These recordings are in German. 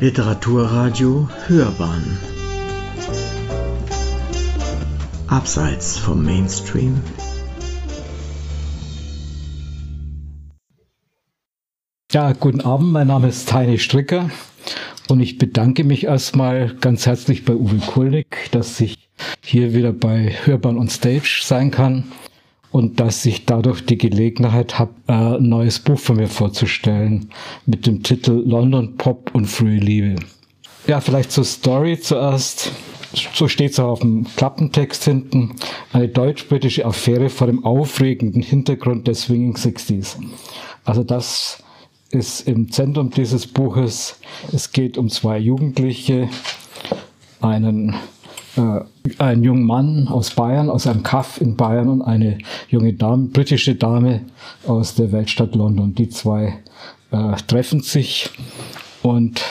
Literaturradio Hörbahn. Abseits vom Mainstream. Ja, guten Abend, mein Name ist Heine Stricker und ich bedanke mich erstmal ganz herzlich bei Uwe Kulnig, dass ich hier wieder bei Hörbahn on Stage sein kann und dass ich dadurch die Gelegenheit habe, äh, ein neues Buch von mir vorzustellen mit dem Titel London Pop und Frühe Liebe. Ja, vielleicht zur Story zuerst. So steht es auch auf dem Klappentext hinten. Eine deutsch-britische Affäre vor dem aufregenden Hintergrund der Swinging Sixties. Also das ist im Zentrum dieses Buches. Es geht um zwei Jugendliche, einen äh, ein junger Mann aus Bayern, aus einem Kaff in Bayern und eine junge Dame, britische Dame aus der Weltstadt London. Die zwei äh, treffen sich und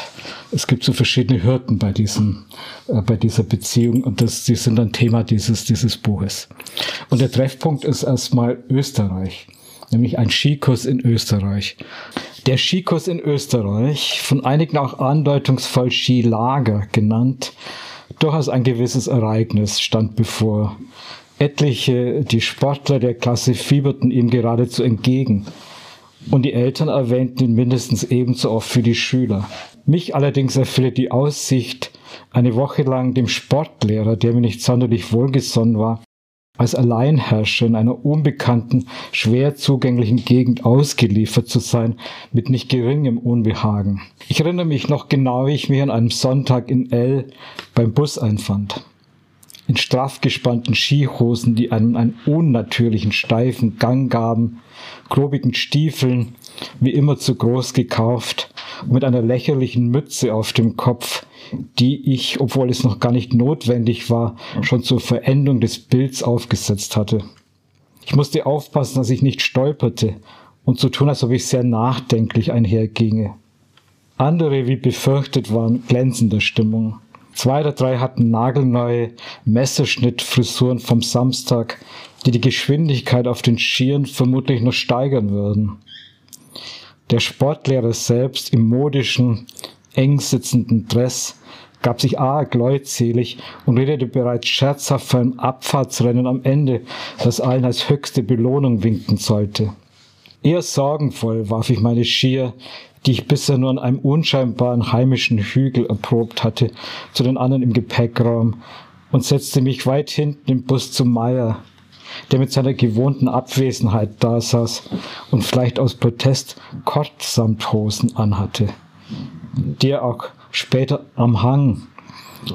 es gibt so verschiedene Hürden bei diesem, äh, bei dieser Beziehung und das, die sind dann Thema dieses, dieses Buches. Und der Treffpunkt ist erstmal Österreich, nämlich ein Skikurs in Österreich. Der Skikurs in Österreich, von einigen auch andeutungsvoll Skilager genannt, durchaus ein gewisses Ereignis stand bevor. Etliche, die Sportler der Klasse fieberten ihm geradezu entgegen. Und die Eltern erwähnten ihn mindestens ebenso oft für die Schüler. Mich allerdings erfüllte die Aussicht, eine Woche lang dem Sportlehrer, der mir nicht sonderlich wohlgesonnen war, als Alleinherrscher in einer unbekannten, schwer zugänglichen Gegend ausgeliefert zu sein, mit nicht geringem Unbehagen. Ich erinnere mich noch genau, wie ich mich an einem Sonntag in L beim Bus einfand. In straff gespannten Skihosen, die einem einen unnatürlichen steifen Gang gaben, grobigen Stiefeln, wie immer zu groß gekauft, mit einer lächerlichen Mütze auf dem Kopf, die ich, obwohl es noch gar nicht notwendig war, schon zur Verendung des Bilds aufgesetzt hatte. Ich musste aufpassen, dass ich nicht stolperte und so tun, als ob ich sehr nachdenklich einherginge. Andere, wie befürchtet, waren glänzender Stimmung. Zwei oder drei hatten nagelneue Messerschnittfrisuren vom Samstag, die die Geschwindigkeit auf den Skiern vermutlich noch steigern würden. Der Sportlehrer selbst im modischen, eng sitzenden Dress gab sich arg leutselig und redete bereits scherzhaft von einem Abfahrtsrennen am Ende, das allen als höchste Belohnung winken sollte. Eher sorgenvoll warf ich meine Skier, die ich bisher nur an einem unscheinbaren heimischen Hügel erprobt hatte, zu den anderen im Gepäckraum und setzte mich weit hinten im Bus zu Meier, der mit seiner gewohnten Abwesenheit da saß und vielleicht aus Protest Kortsamthosen anhatte, die er auch später am Hang,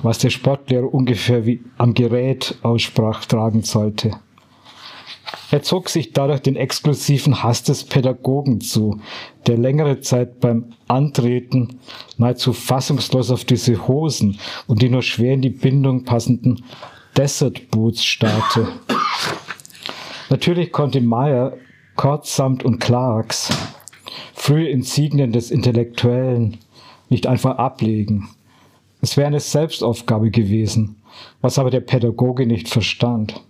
was der Sportlehrer ungefähr wie am Gerät aussprach, tragen sollte. Er zog sich dadurch den exklusiven Hass des Pädagogen zu, der längere Zeit beim Antreten nahezu fassungslos auf diese Hosen und die nur schwer in die Bindung passenden Desert Boots starrte. Natürlich konnte Meyer Kortsamt und Clarks, frühe Insignien des Intellektuellen, nicht einfach ablegen. Es wäre eine Selbstaufgabe gewesen, was aber der Pädagoge nicht verstand.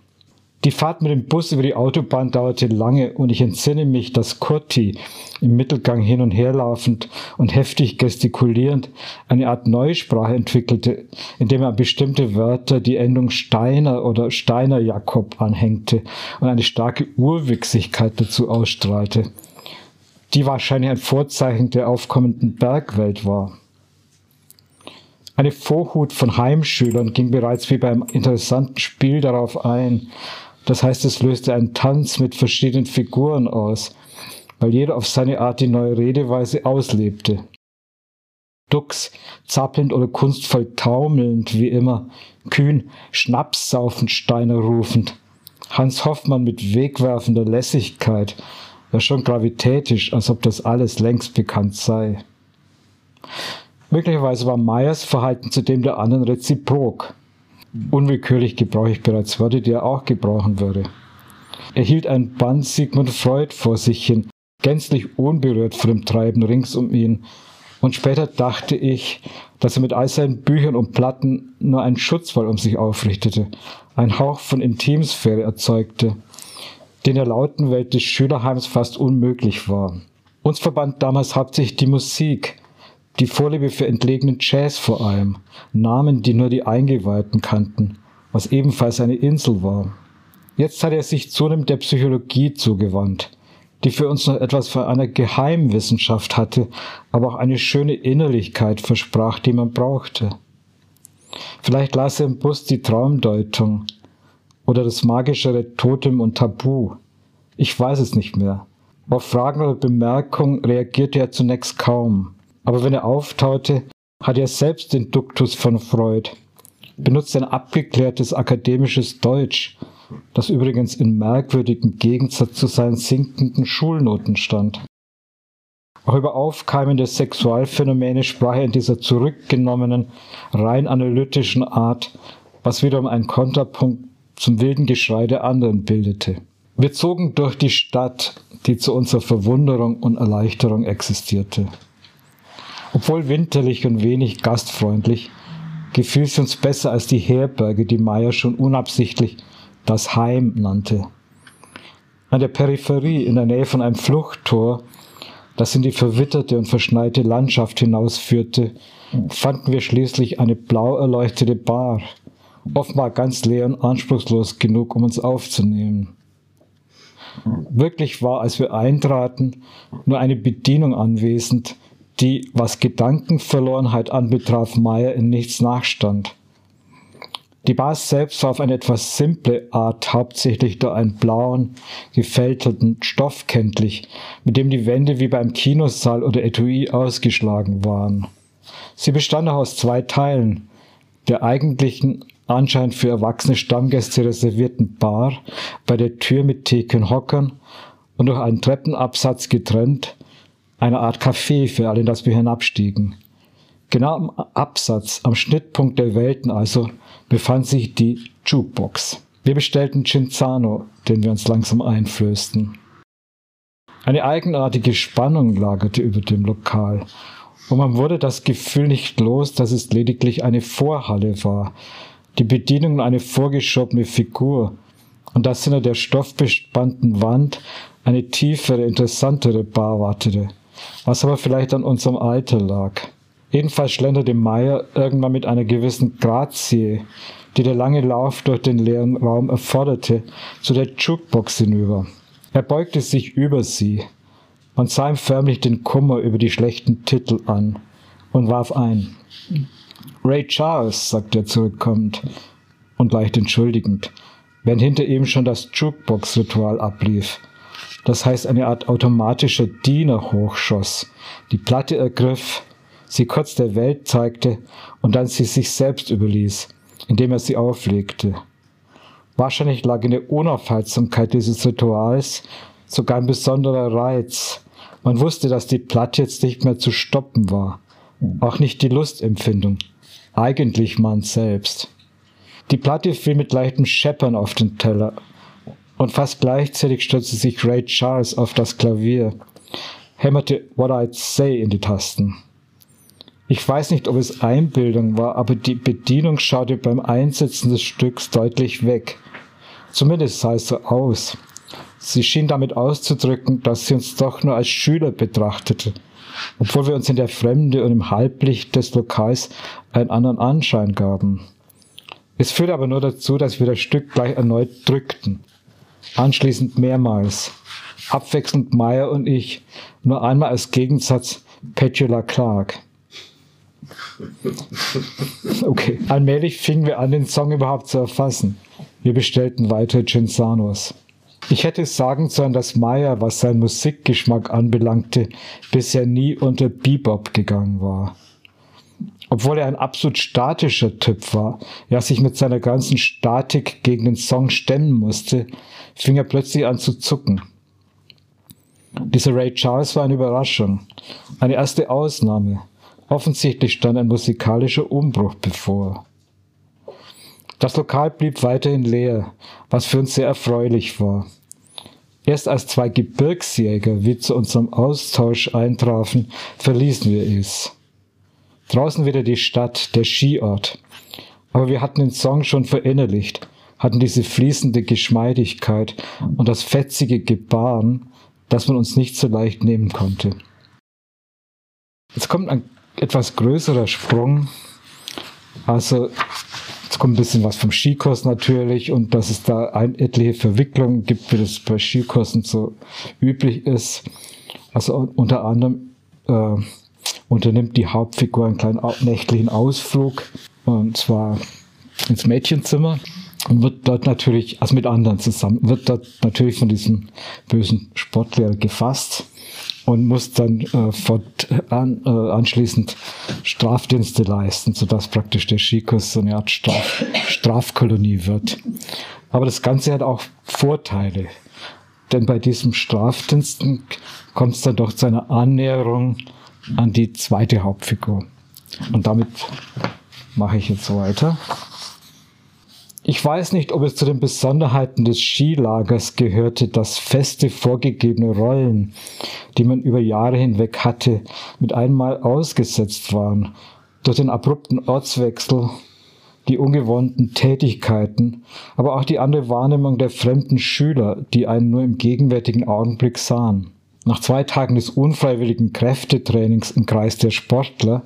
Die Fahrt mit dem Bus über die Autobahn dauerte lange und ich entsinne mich, dass Kurti im Mittelgang hin und her laufend und heftig gestikulierend eine Art Neusprache entwickelte, indem er bestimmte Wörter die Endung Steiner oder Steiner Jakob anhängte und eine starke Urwüchsigkeit dazu ausstrahlte, die wahrscheinlich ein Vorzeichen der aufkommenden Bergwelt war. Eine Vorhut von Heimschülern ging bereits wie beim interessanten Spiel darauf ein, das heißt, es löste einen Tanz mit verschiedenen Figuren aus, weil jeder auf seine Art die neue Redeweise auslebte. Dux, zappelnd oder kunstvoll taumelnd, wie immer, kühn, schnapssaufend Steiner rufend, Hans Hoffmann mit wegwerfender Lässigkeit, ja schon gravitätisch, als ob das alles längst bekannt sei. Möglicherweise war Meyers Verhalten zu dem der anderen reziprok. Unwillkürlich gebrauche ich bereits Worte, die er auch gebrauchen würde. Er hielt ein Band Sigmund Freud vor sich hin, gänzlich unberührt von dem Treiben rings um ihn. Und später dachte ich, dass er mit all seinen Büchern und Platten nur einen Schutzwall um sich aufrichtete, einen Hauch von Intimsphäre erzeugte, den der lauten Welt des Schülerheims fast unmöglich war. Uns verband damals hauptsächlich die Musik, die Vorliebe für entlegenen Jazz vor allem, Namen, die nur die Eingeweihten kannten, was ebenfalls eine Insel war. Jetzt hat er sich zunehmend der Psychologie zugewandt, die für uns noch etwas von einer Geheimwissenschaft hatte, aber auch eine schöne Innerlichkeit versprach, die man brauchte. Vielleicht las er im Bus die Traumdeutung oder das magischere Totem und Tabu. Ich weiß es nicht mehr. Auf Fragen oder Bemerkungen reagierte er zunächst kaum. Aber wenn er auftaute, hatte er selbst den Duktus von Freud, benutzt ein abgeklärtes akademisches Deutsch, das übrigens in merkwürdigem Gegensatz zu seinen sinkenden Schulnoten stand. Auch über aufkeimende Sexualphänomene sprach er in dieser zurückgenommenen, rein analytischen Art, was wiederum ein Konterpunkt zum wilden Geschrei der anderen bildete. Wir zogen durch die Stadt, die zu unserer Verwunderung und Erleichterung existierte. Obwohl winterlich und wenig gastfreundlich, gefiel sie uns besser als die Herberge, die Meyer schon unabsichtlich das Heim nannte. An der Peripherie, in der Nähe von einem Fluchttor, das in die verwitterte und verschneite Landschaft hinausführte, fanden wir schließlich eine blau erleuchtete Bar, offenbar ganz leer und anspruchslos genug, um uns aufzunehmen. Wirklich war, als wir eintraten, nur eine Bedienung anwesend, die, was Gedankenverlorenheit anbetraf, Meyer in nichts nachstand. Die Bar selbst war auf eine etwas simple Art hauptsächlich durch einen blauen, gefältelten Stoff kenntlich, mit dem die Wände wie beim Kinosaal oder Etui ausgeschlagen waren. Sie bestand auch aus zwei Teilen, der eigentlichen anscheinend für erwachsene Stammgäste reservierten Bar bei der Tür mit Theken Hockern und durch einen Treppenabsatz getrennt, eine Art Café für alle, das wir hinabstiegen. Genau am Absatz, am Schnittpunkt der Welten also, befand sich die Jukebox. Wir bestellten Cinzano, den wir uns langsam einflößten. Eine eigenartige Spannung lagerte über dem Lokal, und man wurde das Gefühl nicht los, dass es lediglich eine Vorhalle war, die Bedienung eine vorgeschobene Figur, und dass hinter der stoffbespannten Wand eine tiefere, interessantere Bar wartete, was aber vielleicht an unserem Alter lag. Jedenfalls schlenderte Meyer irgendwann mit einer gewissen Grazie, die der lange Lauf durch den leeren Raum erforderte, zu der Jukebox hinüber. Er beugte sich über sie. Man sah ihm förmlich den Kummer über die schlechten Titel an und warf ein. Ray Charles, sagte er zurückkommend und leicht entschuldigend, während hinter ihm schon das Jukebox-Ritual ablief. Das heißt, eine Art automatischer Diener hochschoss, die Platte ergriff, sie kurz der Welt zeigte und dann sie sich selbst überließ, indem er sie auflegte. Wahrscheinlich lag in der Unaufhaltsamkeit dieses Rituals sogar ein besonderer Reiz. Man wusste, dass die Platte jetzt nicht mehr zu stoppen war, auch nicht die Lustempfindung, eigentlich man selbst. Die Platte fiel mit leichtem Scheppern auf den Teller und fast gleichzeitig stürzte sich Ray Charles auf das Klavier, hämmerte What I'd Say in die Tasten. Ich weiß nicht, ob es Einbildung war, aber die Bedienung schaute beim Einsetzen des Stücks deutlich weg. Zumindest sah es so aus. Sie schien damit auszudrücken, dass sie uns doch nur als Schüler betrachtete, obwohl wir uns in der Fremde und im Halblicht des Lokals einen anderen Anschein gaben. Es führte aber nur dazu, dass wir das Stück gleich erneut drückten. Anschließend mehrmals. Abwechselnd Meyer und ich, nur einmal als Gegensatz Petula Clark. Okay, allmählich fingen wir an, den Song überhaupt zu erfassen. Wir bestellten weitere Cinzanos. Ich hätte sagen sollen, dass Meyer, was seinen Musikgeschmack anbelangte, bisher nie unter Bebop gegangen war. Obwohl er ein absolut statischer Typ war, ja sich mit seiner ganzen Statik gegen den Song stemmen musste, fing er plötzlich an zu zucken. Dieser Ray Charles war eine Überraschung, eine erste Ausnahme. Offensichtlich stand ein musikalischer Umbruch bevor. Das Lokal blieb weiterhin leer, was für uns sehr erfreulich war. Erst als zwei Gebirgsjäger wie zu unserem Austausch eintrafen, verließen wir es. Draußen wieder die Stadt, der Skiort. Aber wir hatten den Song schon verinnerlicht, hatten diese fließende Geschmeidigkeit und das fetzige Gebaren, das man uns nicht so leicht nehmen konnte. Jetzt kommt ein etwas größerer Sprung. Also es kommt ein bisschen was vom Skikurs natürlich und dass es da ein, etliche Verwicklungen gibt, wie das bei Skikursen so üblich ist. Also unter anderem äh, unternimmt die Hauptfigur einen kleinen nächtlichen Ausflug und zwar ins Mädchenzimmer und wird dort natürlich, also mit anderen zusammen, wird dort natürlich von diesem bösen Sportlehrer gefasst und muss dann äh, an, äh, anschließend Strafdienste leisten, sodass praktisch der Skikurs so eine Art Straf, Strafkolonie wird. Aber das Ganze hat auch Vorteile, denn bei diesem Strafdiensten kommt es dann doch zu einer Annäherung an die zweite Hauptfigur. Und damit mache ich jetzt weiter. Ich weiß nicht, ob es zu den Besonderheiten des Skilagers gehörte, dass feste vorgegebene Rollen, die man über Jahre hinweg hatte, mit einmal ausgesetzt waren. Durch den abrupten Ortswechsel, die ungewohnten Tätigkeiten, aber auch die andere Wahrnehmung der fremden Schüler, die einen nur im gegenwärtigen Augenblick sahen. Nach zwei Tagen des unfreiwilligen Kräftetrainings im Kreis der Sportler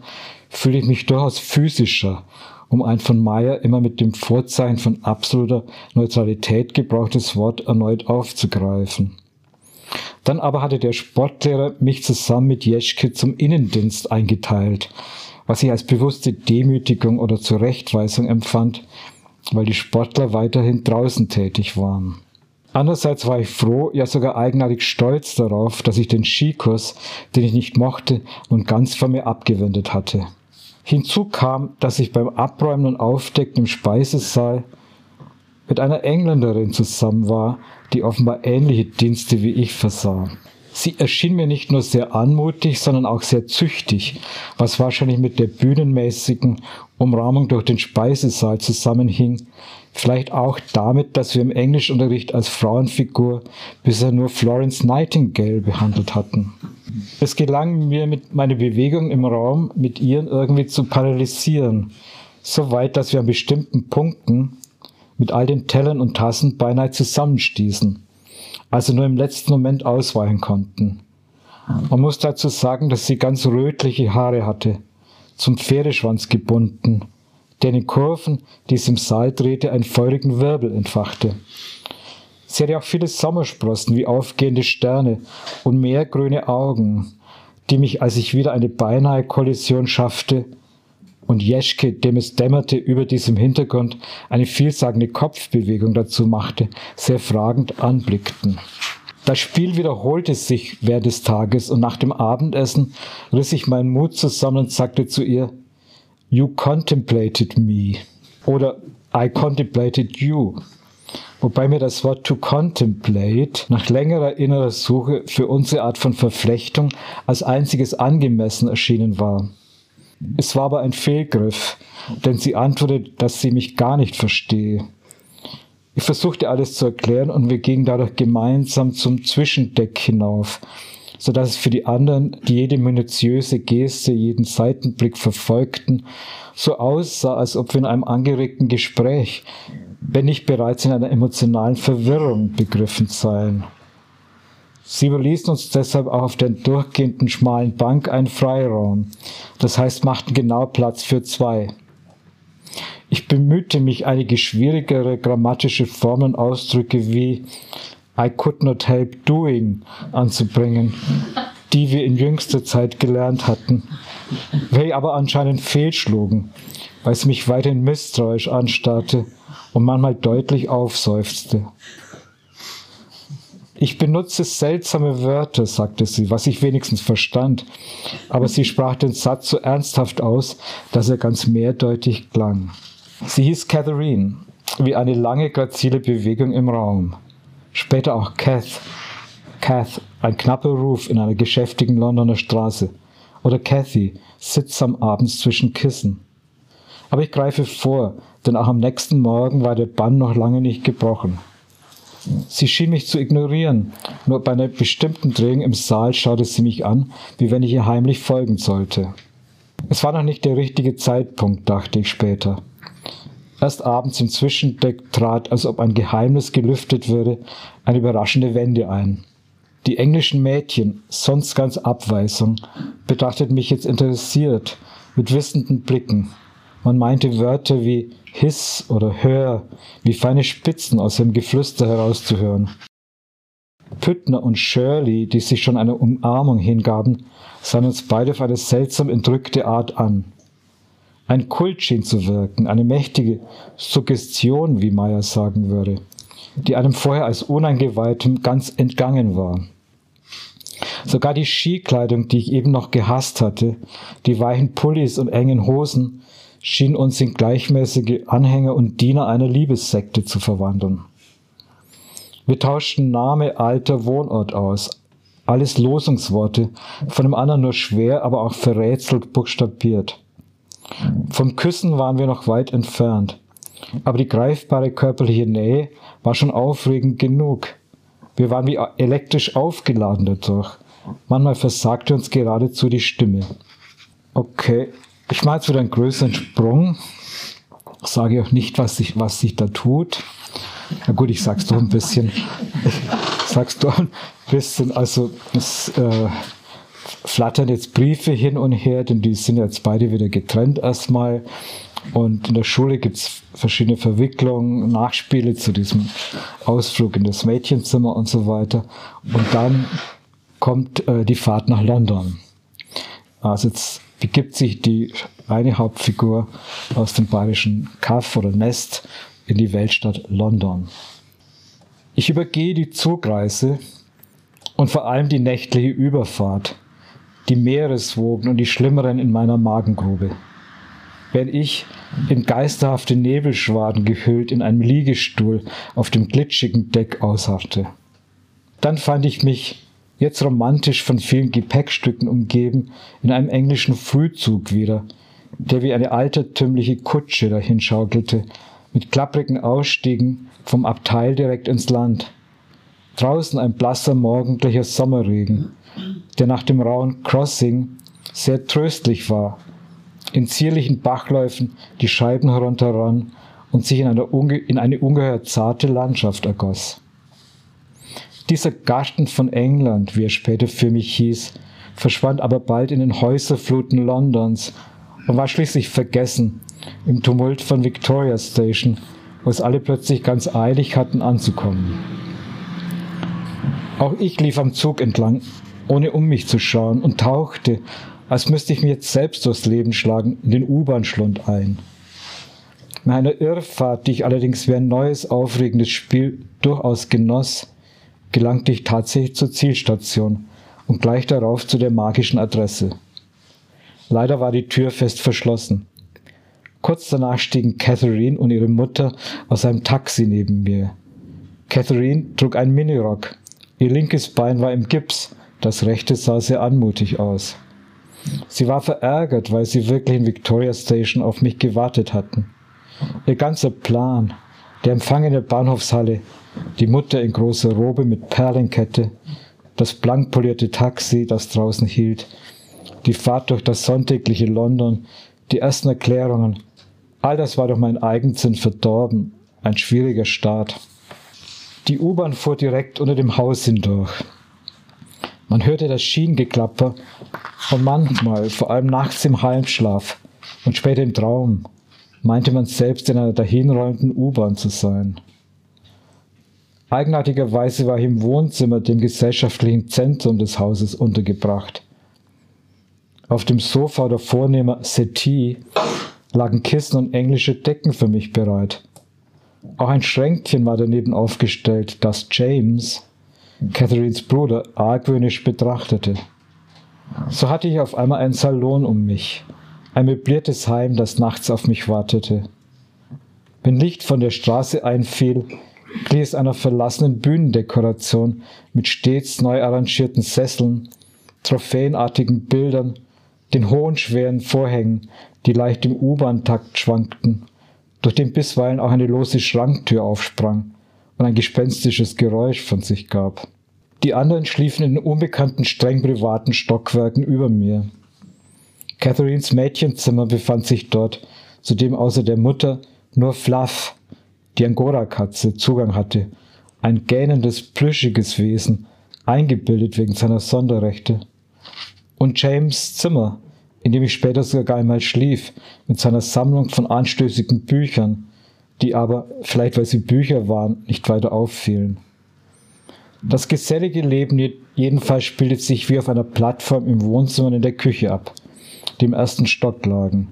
fühle ich mich durchaus physischer um ein von Meyer immer mit dem Vorzeichen von absoluter Neutralität gebrauchtes Wort erneut aufzugreifen. Dann aber hatte der Sportlehrer mich zusammen mit Jeschke zum Innendienst eingeteilt, was ich als bewusste Demütigung oder Zurechtweisung empfand, weil die Sportler weiterhin draußen tätig waren. Andererseits war ich froh, ja sogar eigenartig stolz darauf, dass ich den Skikurs, den ich nicht mochte, nun ganz von mir abgewendet hatte. Hinzu kam, dass ich beim Abräumen und Aufdecken im Speisesaal mit einer Engländerin zusammen war, die offenbar ähnliche Dienste wie ich versah. Sie erschien mir nicht nur sehr anmutig, sondern auch sehr züchtig, was wahrscheinlich mit der bühnenmäßigen Umrahmung durch den Speisesaal zusammenhing, vielleicht auch damit, dass wir im Englischunterricht als Frauenfigur bisher nur Florence Nightingale behandelt hatten. Es gelang mir, mit meiner Bewegung im Raum mit ihren irgendwie zu paralysieren, so weit, dass wir an bestimmten Punkten mit all den Tellern und Tassen beinahe zusammenstießen, also nur im letzten Moment ausweichen konnten. Man muss dazu sagen, dass sie ganz rötliche Haare hatte, zum Pferdeschwanz gebunden, der in den Kurven, die es im Saal drehte, einen feurigen Wirbel entfachte. Sie hatte auch viele Sommersprossen wie aufgehende Sterne und mehrgrüne Augen, die mich, als ich wieder eine beinahe Kollision schaffte und Jeschke, dem es dämmerte, über diesem Hintergrund eine vielsagende Kopfbewegung dazu machte, sehr fragend anblickten. Das Spiel wiederholte sich während des Tages und nach dem Abendessen riss ich meinen Mut zusammen und sagte zu ihr, You contemplated me oder I contemplated you wobei mir das Wort to contemplate nach längerer innerer Suche für unsere Art von Verflechtung als einziges angemessen erschienen war. Es war aber ein Fehlgriff, denn sie antwortete, dass sie mich gar nicht verstehe. Ich versuchte alles zu erklären und wir gingen dadurch gemeinsam zum Zwischendeck hinauf, so dass es für die anderen, die jede minutiöse Geste, jeden Seitenblick verfolgten, so aussah, als ob wir in einem angeregten Gespräch, wenn nicht bereits in einer emotionalen Verwirrung begriffen seien. Sie überließen uns deshalb auch auf der durchgehenden schmalen Bank einen Freiraum, das heißt machten genau Platz für zwei. Ich bemühte mich, einige schwierigere grammatische Formen Ausdrücke wie I could not help doing anzubringen, die wir in jüngster Zeit gelernt hatten, welche aber anscheinend fehlschlugen, weil es mich weiterhin misstrauisch anstarrte und manchmal deutlich aufseufzte. Ich benutze seltsame Wörter, sagte sie, was ich wenigstens verstand, aber sie sprach den Satz so ernsthaft aus, dass er ganz mehrdeutig klang. Sie hieß Catherine, wie eine lange, grazile Bewegung im Raum. Später auch Kath. Kath, ein knapper Ruf in einer geschäftigen Londoner Straße. Oder Cathy, sittsam abends zwischen Kissen. Aber ich greife vor, denn auch am nächsten Morgen war der Bann noch lange nicht gebrochen. Sie schien mich zu ignorieren, nur bei einer bestimmten Drehung im Saal schaute sie mich an, wie wenn ich ihr heimlich folgen sollte. Es war noch nicht der richtige Zeitpunkt, dachte ich später. Erst abends im Zwischendeck trat, als ob ein Geheimnis gelüftet würde, eine überraschende Wende ein. Die englischen Mädchen, sonst ganz Abweisung, betrachteten mich jetzt interessiert, mit wissenden Blicken. Man meinte Wörter wie Hiss oder Hör, wie feine Spitzen aus dem Geflüster herauszuhören. Püttner und Shirley, die sich schon einer Umarmung hingaben, sahen uns beide auf eine seltsam entrückte Art an. Ein Kult schien zu wirken, eine mächtige Suggestion, wie Meyer sagen würde, die einem vorher als Uneingeweihtem ganz entgangen war. Sogar die Skikleidung, die ich eben noch gehasst hatte, die weichen Pullis und engen Hosen, schien uns in gleichmäßige Anhänger und Diener einer Liebessekte zu verwandeln. Wir tauschten Name, Alter, Wohnort aus. Alles Losungsworte, von dem anderen nur schwer, aber auch verrätselt buchstabiert. Vom Küssen waren wir noch weit entfernt. Aber die greifbare körperliche Nähe war schon aufregend genug. Wir waren wie elektrisch aufgeladen dadurch. Manchmal versagte uns geradezu die Stimme. Okay, ich mache jetzt wieder einen größeren Sprung. Sage auch nicht, was sich, was sich da tut. Na gut, ich sag's doch ein bisschen. sag's doch ein bisschen. Also es äh, flattern jetzt Briefe hin und her, denn die sind jetzt beide wieder getrennt erstmal. Und in der Schule gibt's verschiedene Verwicklungen, Nachspiele zu diesem Ausflug in das Mädchenzimmer und so weiter. Und dann kommt äh, die Fahrt nach London. Also jetzt begibt sich die eine Hauptfigur aus dem bayerischen Kaff oder Nest in die Weltstadt London. Ich übergehe die Zugreise und vor allem die nächtliche Überfahrt, die Meereswogen und die Schlimmeren in meiner Magengrube. Wenn ich in geisterhafte Nebelschwaden gehüllt in einem Liegestuhl auf dem glitschigen Deck ausharrte. Dann fand ich mich jetzt romantisch von vielen Gepäckstücken umgeben, in einem englischen Frühzug wieder, der wie eine altertümliche Kutsche dahinschaukelte, mit klapprigen Ausstiegen vom Abteil direkt ins Land. Draußen ein blasser morgendlicher Sommerregen, der nach dem rauen Crossing sehr tröstlich war, in zierlichen Bachläufen die Scheiben herunterrann und sich in, eine, in eine ungeheuer zarte Landschaft ergoss. Dieser Garten von England, wie er später für mich hieß, verschwand aber bald in den Häuserfluten Londons und war schließlich vergessen im Tumult von Victoria Station, wo es alle plötzlich ganz eilig hatten anzukommen. Auch ich lief am Zug entlang, ohne um mich zu schauen, und tauchte, als müsste ich mir jetzt selbst durchs Leben schlagen, in den U-Bahn-Schlund ein. Nach einer Irrfahrt, die ich allerdings wie ein neues, aufregendes Spiel durchaus genoss, gelangte ich tatsächlich zur Zielstation und gleich darauf zu der magischen Adresse. Leider war die Tür fest verschlossen. Kurz danach stiegen Catherine und ihre Mutter aus einem Taxi neben mir. Catherine trug einen Minirock. Ihr linkes Bein war im Gips, das rechte sah sehr anmutig aus. Sie war verärgert, weil sie wirklich in Victoria Station auf mich gewartet hatten. Ihr ganzer Plan, der Empfang in der Bahnhofshalle, die Mutter in großer Robe mit Perlenkette, das blank polierte Taxi, das draußen hielt, die Fahrt durch das sonntägliche London, die ersten Erklärungen, all das war durch meinen Eigensinn verdorben, ein schwieriger Start. Die U-Bahn fuhr direkt unter dem Haus hindurch. Man hörte das Schienengeklapper und manchmal, vor allem nachts im Halbschlaf und später im Traum, meinte man selbst in einer dahinrollenden U-Bahn zu sein. Eigenartigerweise war ich im Wohnzimmer, dem gesellschaftlichen Zentrum des Hauses, untergebracht. Auf dem Sofa der vornehmer Settee lagen Kissen und englische Decken für mich bereit. Auch ein Schränkchen war daneben aufgestellt, das James, Catherines Bruder, argwöhnisch betrachtete. So hatte ich auf einmal einen Salon um mich, ein möbliertes Heim, das nachts auf mich wartete. Wenn Licht von der Straße einfiel, glich es einer verlassenen Bühnendekoration mit stets neu arrangierten Sesseln, trophäenartigen Bildern, den hohen schweren Vorhängen, die leicht im U-Bahn-Takt schwankten, durch den bisweilen auch eine lose Schranktür aufsprang und ein gespenstisches Geräusch von sich gab. Die anderen schliefen in unbekannten, streng privaten Stockwerken über mir. Catherines Mädchenzimmer befand sich dort, zu dem außer der Mutter nur Fluff, die Angora-Katze, Zugang hatte. Ein gähnendes, plüschiges Wesen, eingebildet wegen seiner Sonderrechte. Und James Zimmer, in dem ich später sogar einmal schlief, mit seiner Sammlung von anstößigen Büchern, die aber, vielleicht weil sie Bücher waren, nicht weiter auffielen. Das gesellige Leben jedenfalls spielte sich wie auf einer Plattform im Wohnzimmer und in der Küche ab, die im ersten Stock lagen.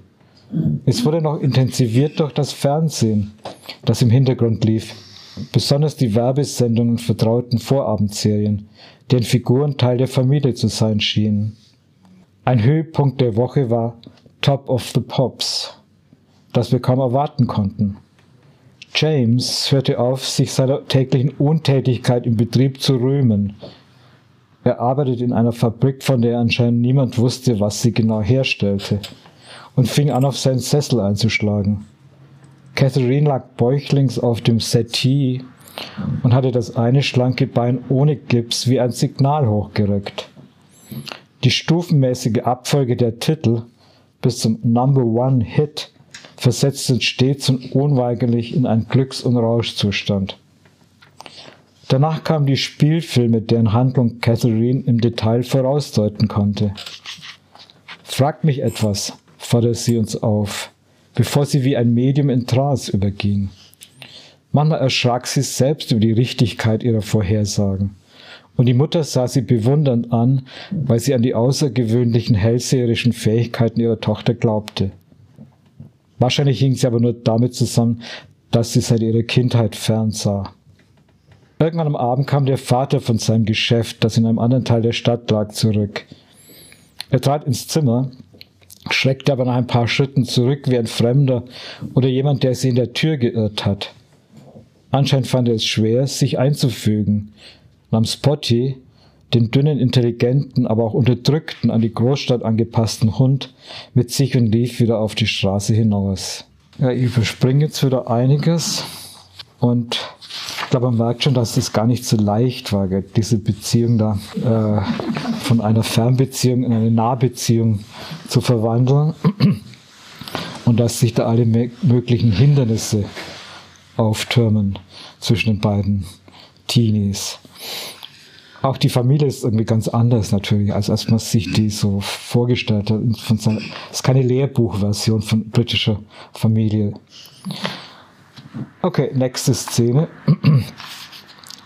Es wurde noch intensiviert durch das Fernsehen, das im Hintergrund lief, besonders die Werbesendungen vertrauten Vorabendserien, deren Figuren Teil der Familie zu sein schienen. Ein Höhepunkt der Woche war Top of the Pops, das wir kaum erwarten konnten. James hörte auf, sich seiner täglichen Untätigkeit im Betrieb zu rühmen. Er arbeitet in einer Fabrik, von der anscheinend niemand wusste, was sie genau herstellte, und fing an, auf seinen Sessel einzuschlagen. Catherine lag bäuchlings auf dem Settee und hatte das eine schlanke Bein ohne Gips wie ein Signal hochgerückt. Die stufenmäßige Abfolge der Titel bis zum Number One Hit versetzt uns stets und unweigerlich in einen Glücks- und Rauschzustand. Danach kamen die Spielfilme, deren Handlung Catherine im Detail vorausdeuten konnte. Fragt mich etwas, forderte sie uns auf, bevor sie wie ein Medium in Trance überging. Manchmal erschrak sie selbst über die Richtigkeit ihrer Vorhersagen. Und die Mutter sah sie bewundernd an, weil sie an die außergewöhnlichen hellseherischen Fähigkeiten ihrer Tochter glaubte. Wahrscheinlich hing sie aber nur damit zusammen, dass sie seit ihrer Kindheit fernsah. Irgendwann am Abend kam der Vater von seinem Geschäft, das in einem anderen Teil der Stadt lag, zurück. Er trat ins Zimmer, schreckte aber nach ein paar Schritten zurück wie ein Fremder oder jemand, der sie in der Tür geirrt hat. Anscheinend fand er es schwer, sich einzufügen, nahm Spotty, den dünnen, intelligenten, aber auch unterdrückten, an die Großstadt angepassten Hund mit sich und lief wieder auf die Straße hinaus. Ja, ich überspringe jetzt wieder einiges und ich glaube, man merkt schon, dass es gar nicht so leicht war, diese Beziehung da äh, von einer Fernbeziehung in eine Nahbeziehung zu verwandeln und dass sich da alle möglichen Hindernisse auftürmen zwischen den beiden Teenies. Auch die Familie ist irgendwie ganz anders natürlich, als als man sich die so vorgestellt hat. Es ist keine Lehrbuchversion von britischer Familie. Okay, nächste Szene.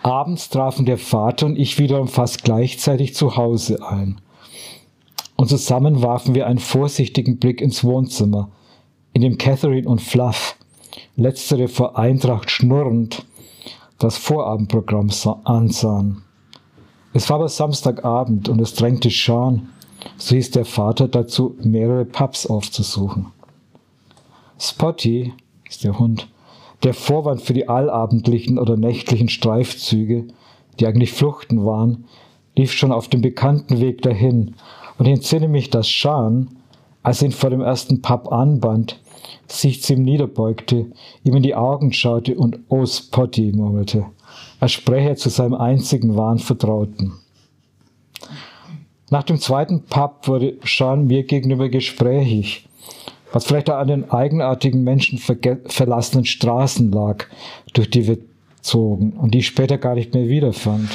Abends trafen der Vater und ich wiederum fast gleichzeitig zu Hause ein. Und zusammen warfen wir einen vorsichtigen Blick ins Wohnzimmer, in dem Catherine und Fluff, letztere vor Eintracht schnurrend, das Vorabendprogramm ansahen. Es war aber Samstagabend und es drängte Sean, so hieß der Vater dazu, mehrere Pubs aufzusuchen. Spotty ist der Hund, der Vorwand für die allabendlichen oder nächtlichen Streifzüge, die eigentlich Fluchten waren, lief schon auf dem bekannten Weg dahin, und ich entsinne mich, dass Sean, als er ihn vor dem ersten Pub anband, sich zu ihm niederbeugte, ihm in die Augen schaute und Oh Spotty murmelte, er zu seinem einzigen wahren Vertrauten. Nach dem zweiten Pub wurde Sean mir gegenüber gesprächig, was vielleicht auch an den eigenartigen menschenverlassenen Straßen lag, durch die wir zogen und die ich später gar nicht mehr wiederfand.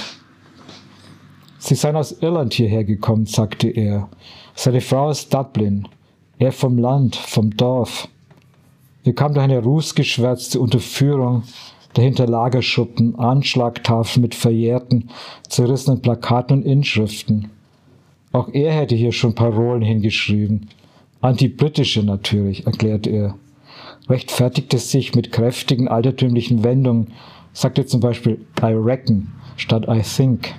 Sie seien aus Irland hierher gekommen, sagte er. Seine Frau aus Dublin. Er vom Land, vom Dorf. Wir kamen durch eine rußgeschwärzte Unterführung, dahinter Lagerschuppen, Anschlagtafeln mit verjährten, zerrissenen Plakaten und Inschriften. Auch er hätte hier schon Parolen hingeschrieben. Antibritische natürlich, erklärte er. Rechtfertigte sich mit kräftigen altertümlichen Wendungen, sagte zum Beispiel I reckon statt I think.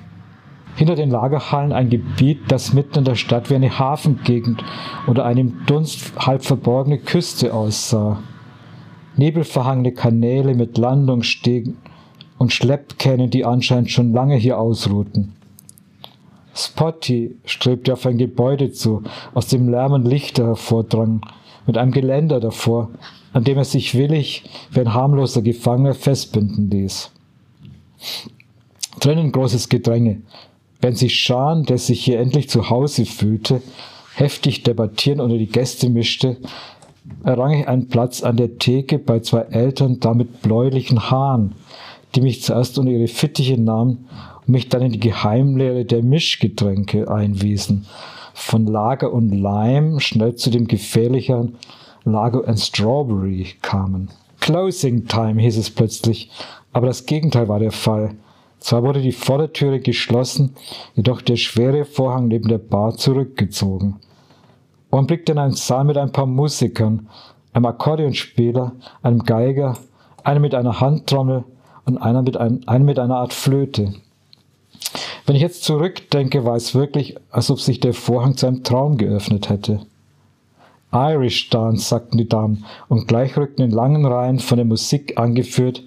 Hinter den Lagerhallen ein Gebiet, das mitten in der Stadt wie eine Hafengegend oder eine im Dunst halb verborgene Küste aussah. Nebelverhangene Kanäle mit Landungsstegen und Schleppkähnen, die anscheinend schon lange hier ausruhten. Spotty strebte auf ein Gebäude zu, aus dem Lärm und Lichter hervordrang, mit einem Geländer davor, an dem er sich willig wie ein harmloser Gefangener festbinden ließ. Drinnen großes Gedränge, während sich Schan, der sich hier endlich zu Hause fühlte, heftig debattieren unter die Gäste mischte, errang ich einen Platz an der Theke bei zwei Eltern, damit bläulichen Haaren, die mich zuerst unter ihre Fittiche nahmen und mich dann in die Geheimlehre der Mischgetränke einwiesen. Von Lager und Lime schnell zu dem gefährlicheren Lager and Strawberry kamen. Closing Time hieß es plötzlich, aber das Gegenteil war der Fall. Zwar wurde die Vordertüre geschlossen, jedoch der schwere Vorhang neben der Bar zurückgezogen. Man blickte in einen Saal mit ein paar Musikern, einem Akkordeonspieler, einem Geiger, einem mit einer Handtrommel und einer mit, ein, einem mit einer Art Flöte. Wenn ich jetzt zurückdenke, war es wirklich, als ob sich der Vorhang zu einem Traum geöffnet hätte. Irish Dance, sagten die Damen, und gleich rückten in langen Reihen von der Musik angeführt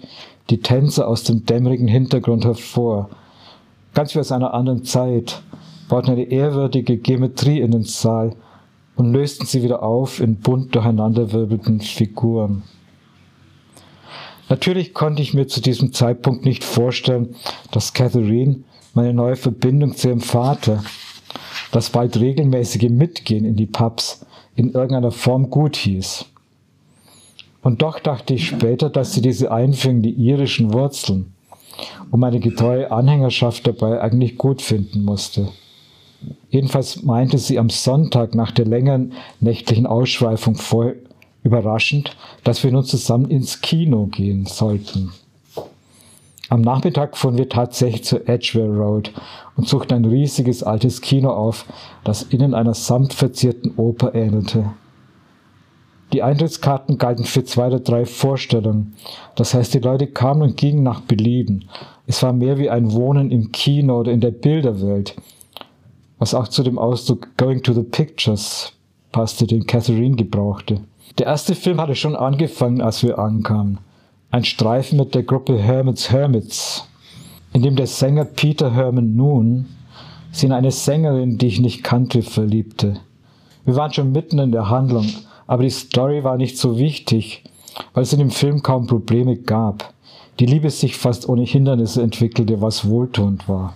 die Tänzer aus dem dämmerigen Hintergrund hervor. Ganz wie aus einer anderen Zeit bauten eine ehrwürdige Geometrie in den Saal und lösten sie wieder auf in bunt durcheinanderwirbelten Figuren. Natürlich konnte ich mir zu diesem Zeitpunkt nicht vorstellen, dass Catherine meine neue Verbindung zu ihrem Vater, das bald regelmäßige Mitgehen in die Pubs, in irgendeiner Form gut hieß. Und doch dachte ich später, dass sie diese Einführung, die irischen Wurzeln und meine getreue Anhängerschaft dabei eigentlich gut finden musste. Jedenfalls meinte sie am Sonntag nach der längeren nächtlichen Ausschweifung voll überraschend, dass wir nun zusammen ins Kino gehen sollten. Am Nachmittag fuhren wir tatsächlich zur Edgware Road und suchten ein riesiges altes Kino auf, das innen einer samtverzierten Oper ähnelte. Die Eintrittskarten galten für zwei oder drei Vorstellungen. Das heißt, die Leute kamen und gingen nach Belieben. Es war mehr wie ein Wohnen im Kino oder in der Bilderwelt, was auch zu dem Ausdruck Going to the Pictures passte, den Catherine gebrauchte. Der erste Film hatte schon angefangen, als wir ankamen. Ein Streifen mit der Gruppe Hermits Hermits, in dem der Sänger Peter Herman Noon sie in eine Sängerin, die ich nicht kannte, verliebte. Wir waren schon mitten in der Handlung, aber die Story war nicht so wichtig, weil es in dem Film kaum Probleme gab. Die Liebe sich fast ohne Hindernisse entwickelte, was wohltuend war.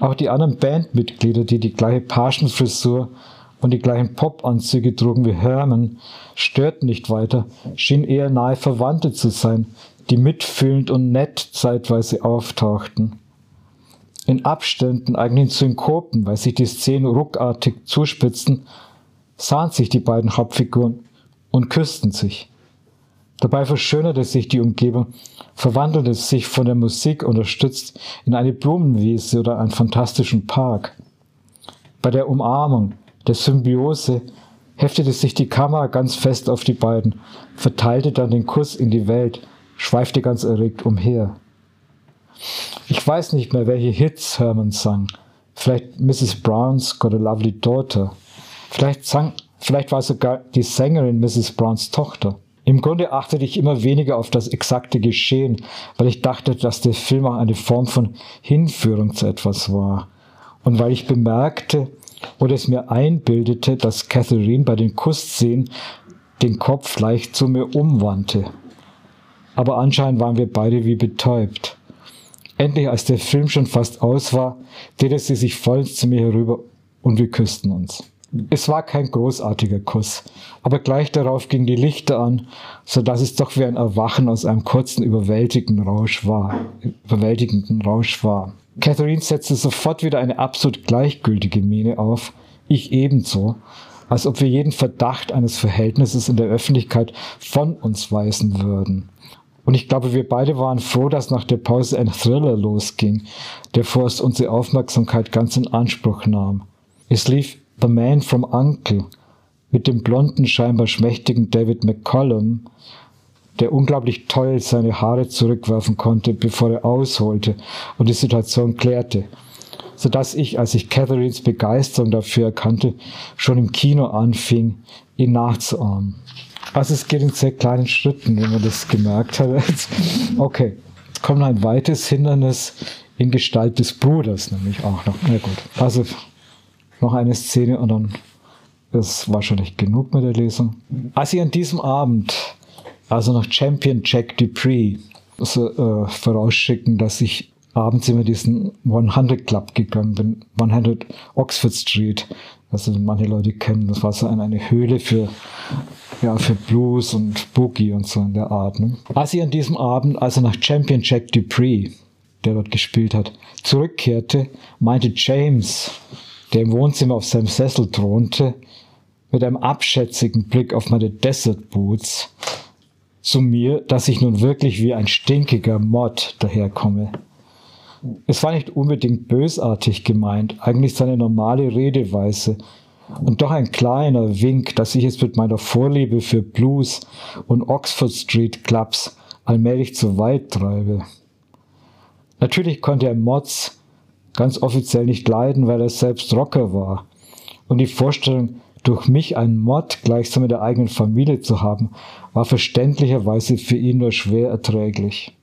Auch die anderen Bandmitglieder, die die gleiche Pagenfrisur und die gleichen Popanzüge trugen wie Herman, störten nicht weiter, schienen eher nahe Verwandte zu sein, die mitfühlend und nett zeitweise auftauchten. In Abständen, eigentlich in Synkopen, weil sich die Szenen ruckartig zuspitzten, sahen sich die beiden Hauptfiguren und küssten sich. Dabei verschönerte sich die Umgebung, verwandelte sich von der Musik unterstützt in eine Blumenwiese oder einen fantastischen Park. Bei der Umarmung, der Symbiose, heftete sich die Kamera ganz fest auf die beiden, verteilte dann den Kuss in die Welt, schweifte ganz erregt umher. Ich weiß nicht mehr, welche Hits Herman sang. Vielleicht Mrs. Brown's Got a Lovely Daughter Vielleicht, sang, vielleicht war sogar die Sängerin Mrs. Browns Tochter. Im Grunde achtete ich immer weniger auf das exakte Geschehen, weil ich dachte, dass der Film auch eine Form von Hinführung zu etwas war. Und weil ich bemerkte oder es mir einbildete, dass Catherine bei den Kussszenen den Kopf leicht zu mir umwandte. Aber anscheinend waren wir beide wie betäubt. Endlich, als der Film schon fast aus war, drehte sie sich vollends zu mir herüber und wir küssten uns. Es war kein großartiger Kuss, aber gleich darauf gingen die Lichter an, so dass es doch wie ein Erwachen aus einem kurzen überwältigenden Rausch war. Überwältigenden Rausch war. Catherine setzte sofort wieder eine absolut gleichgültige Miene auf, ich ebenso, als ob wir jeden Verdacht eines Verhältnisses in der Öffentlichkeit von uns weisen würden. Und ich glaube, wir beide waren froh, dass nach der Pause ein Thriller losging, der vorerst unsere Aufmerksamkeit ganz in Anspruch nahm. Es lief The Man from Uncle mit dem blonden, scheinbar schmächtigen David McCollum, der unglaublich toll seine Haare zurückwerfen konnte, bevor er ausholte und die Situation klärte, so dass ich, als ich Catherines Begeisterung dafür erkannte, schon im Kino anfing, ihn nachzuahmen. Also es geht in sehr kleinen Schritten, wenn man das gemerkt hat. okay, kommt ein weiteres Hindernis in Gestalt des Bruders, nämlich auch noch. Na gut, also noch eine Szene und dann ist wahrscheinlich genug mit der Lesung. Als ich an diesem Abend, also nach Champion Jack Dupree, so, äh, vorausschicken, dass ich abends immer diesen 100 Club gegangen bin, 100 Oxford Street. Also manche Leute kennen, das war so eine, eine Höhle für, ja, für Blues und Boogie und so in der Art. Ne? Als ich an diesem Abend, also nach Champion Jack Dupree, der dort gespielt hat, zurückkehrte, meinte James, der im Wohnzimmer auf seinem Sessel thronte, mit einem abschätzigen Blick auf meine Desert Boots, zu mir, dass ich nun wirklich wie ein stinkiger Mod daherkomme. Es war nicht unbedingt bösartig gemeint, eigentlich seine normale Redeweise und doch ein kleiner Wink, dass ich es mit meiner Vorliebe für Blues und Oxford Street Clubs allmählich zu weit treibe. Natürlich konnte er Mods ganz offiziell nicht leiden, weil er selbst Rocker war. Und die Vorstellung, durch mich einen Mod gleichsam in der eigenen Familie zu haben, war verständlicherweise für ihn nur schwer erträglich.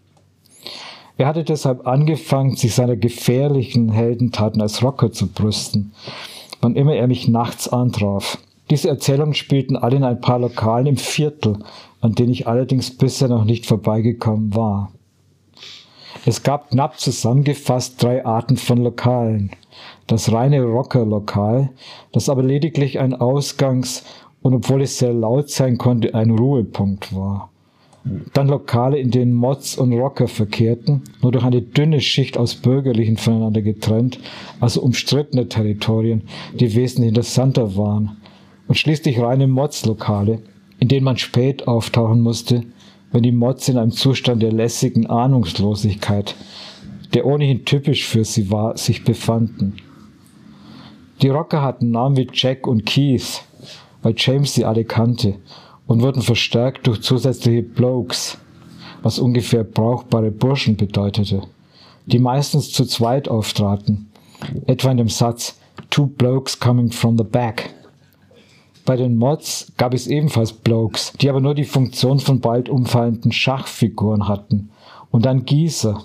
Er hatte deshalb angefangen, sich seiner gefährlichen Heldentaten als Rocker zu brüsten, wann immer er mich nachts antraf. Diese Erzählungen spielten alle in ein paar Lokalen im Viertel, an denen ich allerdings bisher noch nicht vorbeigekommen war. Es gab knapp zusammengefasst drei Arten von Lokalen. Das reine Rockerlokal, das aber lediglich ein Ausgangs- und obwohl es sehr laut sein konnte, ein Ruhepunkt war. Dann Lokale, in denen Mods und Rocker verkehrten, nur durch eine dünne Schicht aus Bürgerlichen voneinander getrennt, also umstrittene Territorien, die wesentlich interessanter waren. Und schließlich reine Mods-Lokale, in denen man spät auftauchen musste, wenn die Mods in einem Zustand der lässigen Ahnungslosigkeit, der ohnehin typisch für sie war, sich befanden. Die Rocker hatten Namen wie Jack und Keith, weil James sie alle kannte, und wurden verstärkt durch zusätzliche Blokes, was ungefähr brauchbare Burschen bedeutete, die meistens zu zweit auftraten, etwa in dem Satz Two Blokes coming from the back. Bei den Mods gab es ebenfalls Blokes, die aber nur die Funktion von bald umfallenden Schachfiguren hatten, und dann Gießer,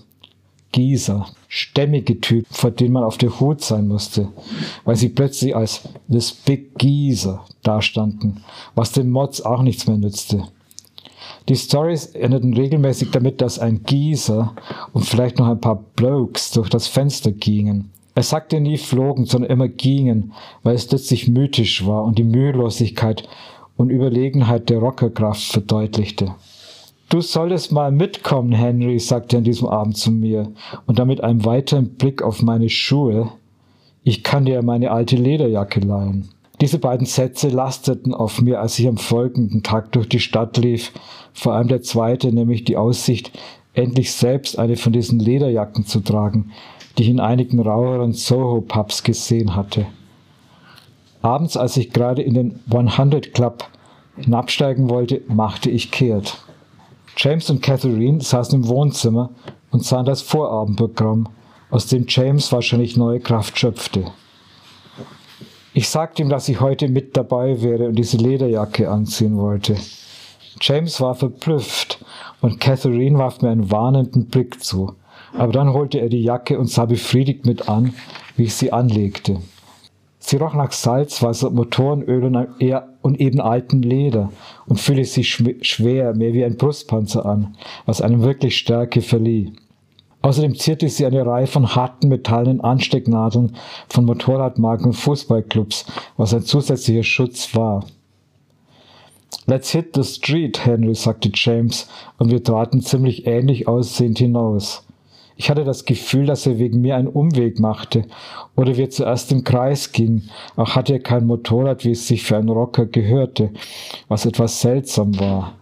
Gießer, stämmige Typen, vor denen man auf der Hut sein musste, weil sie plötzlich als This Big Geezer dastanden, was den Mods auch nichts mehr nützte. Die Stories endeten regelmäßig damit, dass ein Gießer und vielleicht noch ein paar Blokes durch das Fenster gingen. Er sagte nie flogen, sondern immer gingen, weil es letztlich mythisch war und die Mühelosigkeit und Überlegenheit der Rockerkraft verdeutlichte. Du solltest mal mitkommen, Henry, sagte er an diesem Abend zu mir, und damit einem weiteren Blick auf meine Schuhe. Ich kann dir meine alte Lederjacke leihen. Diese beiden Sätze lasteten auf mir, als ich am folgenden Tag durch die Stadt lief, vor allem der zweite, nämlich die Aussicht, endlich selbst eine von diesen Lederjacken zu tragen, die ich in einigen rauheren Soho-Pubs gesehen hatte. Abends, als ich gerade in den 100 Club hinabsteigen wollte, machte ich kehrt. James und Catherine saßen im Wohnzimmer und sahen das Vorabendprogramm, aus dem James wahrscheinlich neue Kraft schöpfte. Ich sagte ihm, dass ich heute mit dabei wäre und diese Lederjacke anziehen wollte. James war verblüfft und Catherine warf mir einen warnenden Blick zu. Aber dann holte er die Jacke und sah befriedigt mit an, wie ich sie anlegte. Sie roch nach Salzwasser, Motorenöl und, und eben alten Leder und fühlte sich schwer, mehr wie ein Brustpanzer an, was einem wirklich Stärke verlieh. Außerdem zierte sie eine Reihe von harten metallenen Anstecknadeln von Motorradmarken und Fußballclubs, was ein zusätzlicher Schutz war. Let's hit the street, Henry, sagte James, und wir traten ziemlich ähnlich aussehend hinaus. Ich hatte das Gefühl, dass er wegen mir einen Umweg machte oder wir zuerst im Kreis gingen. Auch hatte er kein Motorrad, wie es sich für einen Rocker gehörte, was etwas seltsam war.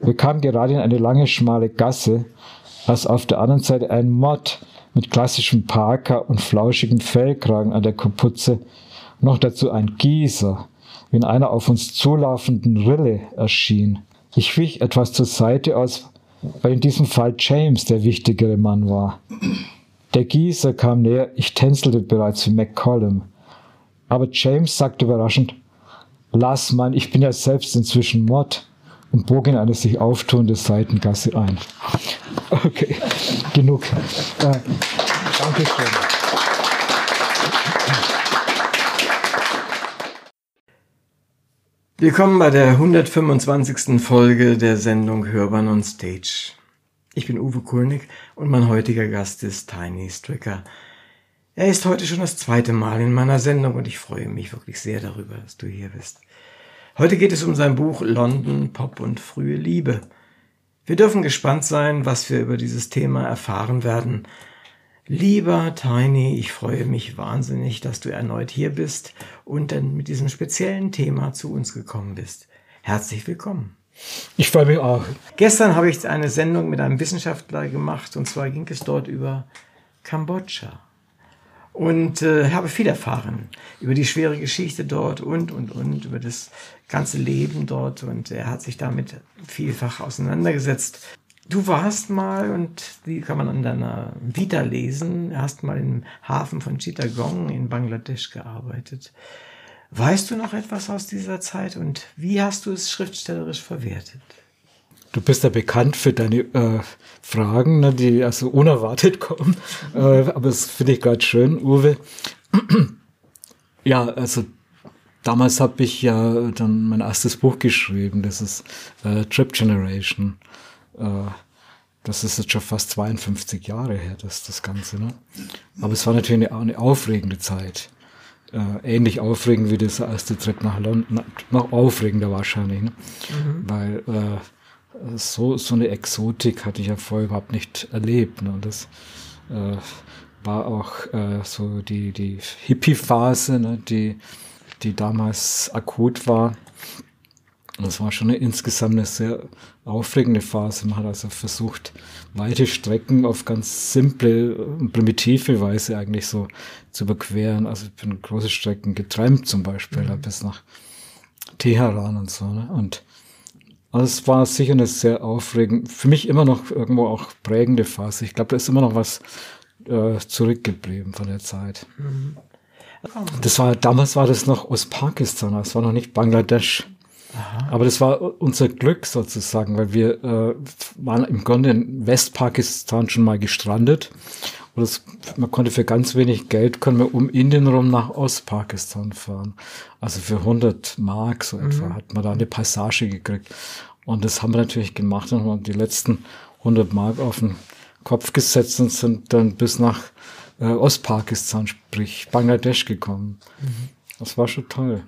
Wir kamen gerade in eine lange, schmale Gasse, als auf der anderen Seite ein Mod mit klassischem Parker und flauschigem Fellkragen an der Kapuze, noch dazu ein Gießer, wie in einer auf uns zulaufenden Rille erschien. Ich wich etwas zur Seite aus, weil in diesem Fall James der wichtigere Mann war. Der Gießer kam näher, ich tänzelte bereits wie McCollum. Aber James sagte überraschend, Lass man, ich bin ja selbst inzwischen Mod und bog in eine sich auftuende Seitengasse ein. Okay, genug. Äh, Dankeschön. Willkommen bei der 125. Folge der Sendung Hörbahn on Stage. Ich bin Uwe Kulnig und mein heutiger Gast ist Tiny Stricker. Er ist heute schon das zweite Mal in meiner Sendung und ich freue mich wirklich sehr darüber, dass du hier bist. Heute geht es um sein Buch London, Pop und frühe Liebe. Wir dürfen gespannt sein, was wir über dieses Thema erfahren werden. Lieber Tiny, ich freue mich wahnsinnig, dass du erneut hier bist und dann mit diesem speziellen Thema zu uns gekommen bist. Herzlich willkommen. Ich freue mich auch. Gestern habe ich eine Sendung mit einem Wissenschaftler gemacht und zwar ging es dort über Kambodscha. Und äh, habe viel erfahren über die schwere Geschichte dort und, und, und, über das ganze Leben dort. Und er hat sich damit vielfach auseinandergesetzt. Du warst mal, und die kann man an deiner Vita lesen, hast mal im Hafen von Chittagong in Bangladesch gearbeitet. Weißt du noch etwas aus dieser Zeit und wie hast du es schriftstellerisch verwertet? Du bist ja bekannt für deine äh, Fragen, ne, die also unerwartet kommen. Äh, aber das finde ich gerade schön, Uwe. ja, also damals habe ich ja dann mein erstes Buch geschrieben. Das ist äh, Trip Generation. Äh, das ist jetzt schon fast 52 Jahre her, das, das Ganze. Ne? Aber es war natürlich eine, eine aufregende Zeit. Äh, ähnlich aufregend wie das erste Trip nach London, noch aufregender wahrscheinlich. Ne? Mhm. Weil äh, so, so eine Exotik hatte ich ja vorher überhaupt nicht erlebt. Ne? Und das äh, war auch äh, so die, die Hippie-Phase, ne? die, die damals akut war. Das war schon eine, insgesamt eine sehr aufregende Phase. Man hat also versucht, weite Strecken auf ganz simple und primitive Weise eigentlich so zu überqueren. Also ich bin große Strecken getrennt zum Beispiel, mhm. bis nach Teheran und so. Ne? Und also es war sicher eine sehr aufregende, für mich immer noch irgendwo auch prägende Phase. Ich glaube, da ist immer noch was äh, zurückgeblieben von der Zeit. Mhm. Das war, damals war das noch Ostpakistan, das war noch nicht Bangladesch. Aha. Aber das war unser Glück sozusagen, weil wir äh, waren im Grunde in Westpakistan schon mal gestrandet. Und das, man konnte für ganz wenig Geld, können wir um Indien rum nach Ostpakistan fahren. Also für 100 Mark so mhm. etwa hat man da eine Passage gekriegt. Und das haben wir natürlich gemacht und haben die letzten 100 Mark auf den Kopf gesetzt und sind dann bis nach äh, Ostpakistan, sprich Bangladesch gekommen. Mhm. Das war schon toll.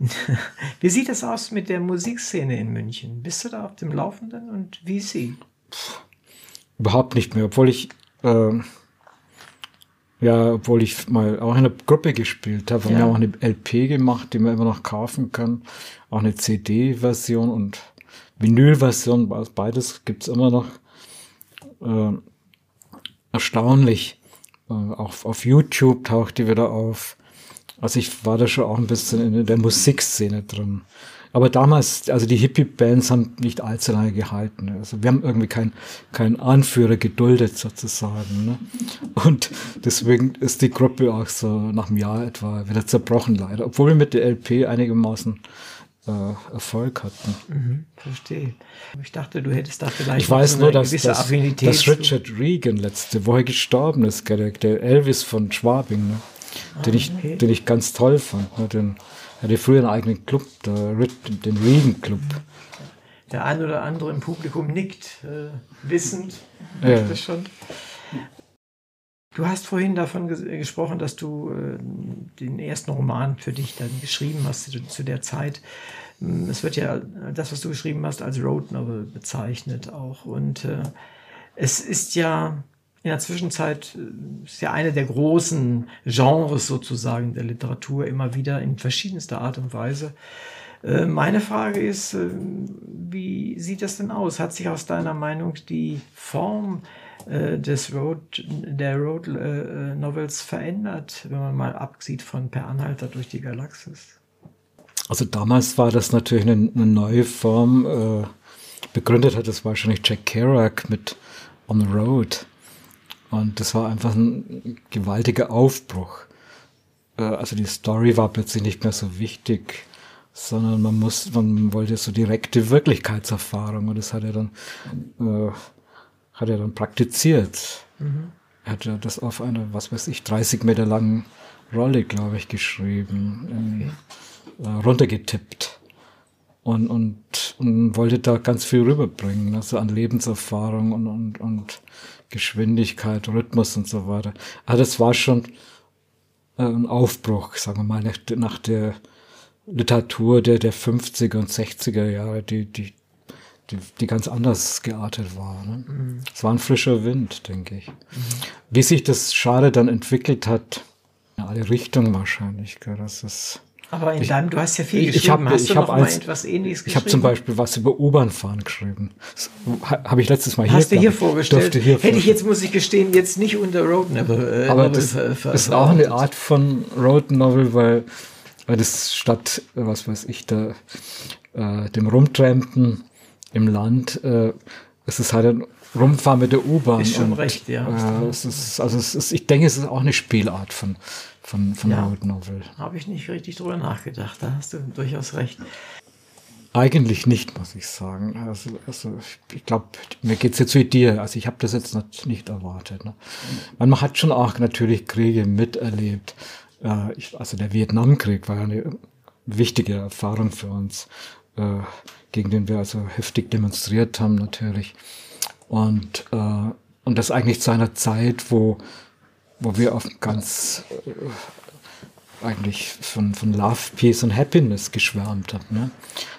Wie sieht es aus mit der Musikszene in München? Bist du da auf dem Laufenden und wie ist sie? Überhaupt nicht mehr, obwohl ich äh, ja, obwohl ich mal auch in einer Gruppe gespielt habe. Wir ja. haben auch eine LP gemacht, die man immer noch kaufen kann. Auch eine CD-Version und Vinyl-Version, beides gibt's immer noch. Äh, erstaunlich. Äh, auch auf YouTube taucht die wieder auf. Also ich war da schon auch ein bisschen in der Musikszene drin. Aber damals, also die Hippie-Bands haben nicht allzu lange gehalten. Also wir haben irgendwie keinen keinen Anführer geduldet sozusagen. Ne? Und deswegen ist die Gruppe auch so nach einem Jahr etwa wieder zerbrochen leider. Obwohl wir mit der LP einigermaßen äh, Erfolg hatten. Mhm, verstehe. Ich dachte, du hättest da vielleicht ich weiß so nur, dass, dass, dass Richard Regan letzte Woche gestorben ist, der Elvis von Schwabing. Ne? Den, ich, okay. den ich ganz toll fand. Ne? Den, er hatte früher einen eigenen Club, der, den Regan Club. Der ein oder andere im Publikum nickt, äh, wissend. Ja. Das schon. Du hast vorhin davon ges gesprochen, dass du äh, den ersten Roman für dich dann geschrieben hast zu, zu, der Zeit. Es wird ja das, was du geschrieben hast, als Road Novel bezeichnet auch. Und äh, es ist ja in der Zwischenzeit äh, ist ja eine der großen Genres sozusagen der Literatur immer wieder in verschiedenster Art und Weise. Äh, meine Frage ist, äh, wie sieht das denn aus? Hat sich aus deiner Meinung die Form des Road, der Road Novels verändert, wenn man mal absieht von Per Anhalter durch die Galaxis? Also damals war das natürlich eine, eine neue Form. begründet hat es wahrscheinlich Jack Kerouac mit On the Road. Und das war einfach ein gewaltiger Aufbruch. Äh, also die Story war plötzlich nicht mehr so wichtig, sondern man muss, man wollte so direkte Wirklichkeitserfahrung und das hat er dann, äh, hat er dann praktiziert. Mhm. Er hat ja das auf einer, was weiß ich, 30 Meter langen Rolle, glaube ich, geschrieben, okay. äh, runtergetippt und, und, und wollte da ganz viel rüberbringen, also an Lebenserfahrung und, und, und Geschwindigkeit, Rhythmus und so weiter. Aber das war schon äh, ein Aufbruch, sagen wir mal, nach, nach der Literatur der, der 50er und 60er Jahre, die, die, die, die ganz anders geartet war. Ne? Mhm. Es war ein frischer Wind, denke ich. Mhm. Wie sich das Schade dann entwickelt hat, in alle Richtungen wahrscheinlich. Gell? Das ist aber in ich, deinem, du hast ja viel ich, geschrieben. Ich hab, hast ich mal etwas Ähnliches geschrieben? Ich habe zum Beispiel was über U-Bahn-Fahren geschrieben. Habe ich letztes Mal hier. Hast du hier vorgestellt? Hier Hätte ich jetzt, muss ich gestehen, jetzt nicht unter Road Novel. Äh, Aber Novel das ist auch eine Art von Road Novel, weil, weil das statt, was weiß ich, da, äh, dem Rumtrampen im Land, äh, es ist halt ein Rumfahren mit der U-Bahn. Ist schon und, recht, ja. Äh, es ist, also es ist, ich denke, es ist auch eine Spielart von, von, von ja, Road Novel. Habe ich nicht richtig drüber nachgedacht, da hast du durchaus recht. Eigentlich nicht, muss ich sagen. Also, also ich glaube, mir geht es jetzt wie dir. Also ich habe das jetzt nicht, nicht erwartet. Ne? Man hat schon auch natürlich Kriege miterlebt. Äh, ich, also der Vietnamkrieg war eine wichtige Erfahrung für uns, äh, gegen den wir also heftig demonstriert haben natürlich. Und, äh, und das eigentlich zu einer Zeit, wo wo wir auf ganz äh, eigentlich von, von Love, Peace und Happiness geschwärmt haben. Ne?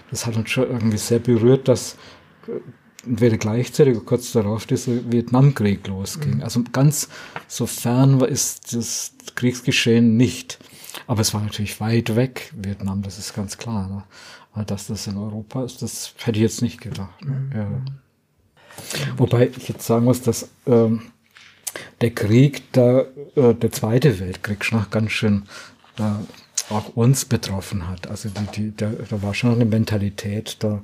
Das hat uns schon irgendwie sehr berührt, dass äh, entweder gleichzeitig oder kurz darauf dieser Vietnamkrieg losging. Mhm. Also ganz so fern ist das Kriegsgeschehen nicht. Aber es war natürlich weit weg, Vietnam, das ist ganz klar. Ne? Aber dass das in Europa ist, das hätte ich jetzt nicht gedacht. Ne? Mhm. Ja. Wobei ich jetzt sagen muss, dass ähm, der Krieg, der, äh, der Zweite Weltkrieg schon ganz schön äh, auch uns betroffen hat. Also die, die, der, da war schon eine Mentalität da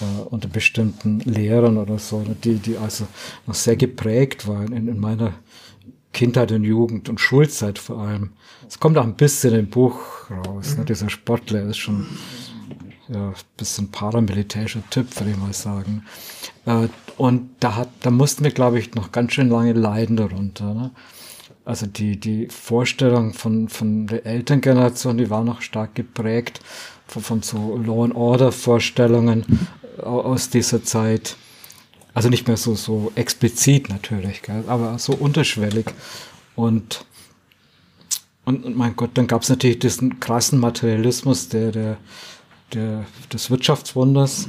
äh, unter bestimmten Lehrern oder so, die, die also noch sehr geprägt waren in, in meiner Kindheit und Jugend und Schulzeit vor allem. Es kommt auch ein bisschen im Buch raus. Ne? Dieser Sportler ist schon ja, ein bisschen paramilitärischer Typ, würde ich mal sagen. Äh, und da, hat, da mussten wir, glaube ich, noch ganz schön lange leiden darunter. Ne? Also die, die Vorstellung von, von der Elterngeneration, die war noch stark geprägt von, von so Law and Order Vorstellungen aus dieser Zeit. Also nicht mehr so, so explizit natürlich, gell? aber so unterschwellig. Und, und, und mein Gott, dann gab es natürlich diesen krassen Materialismus der, der, der, des Wirtschaftswunders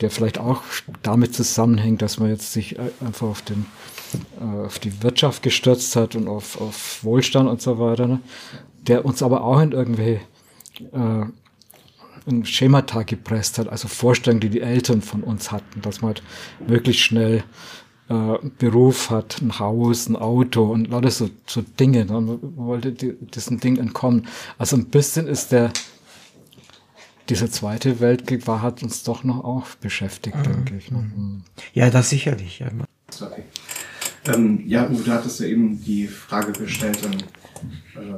der vielleicht auch damit zusammenhängt, dass man jetzt sich äh, einfach auf, den, äh, auf die Wirtschaft gestürzt hat und auf, auf Wohlstand und so weiter, ne? der uns aber auch in irgendwie äh, ein Schemata gepresst hat, also Vorstellungen, die die Eltern von uns hatten, dass man halt möglichst schnell äh, Beruf hat, ein Haus, ein Auto und lauter so, so Dinge. Ne? Man wollte die, diesen Ding entkommen. Also ein bisschen ist der dieser zweite Weltkrieg war, hat uns doch noch auch beschäftigt, mhm. denke ich. Ne? Mhm. Ja, das sicherlich. Ja, okay. ähm, ja Uwe, du hattest ja eben die Frage gestellt, ähm, äh,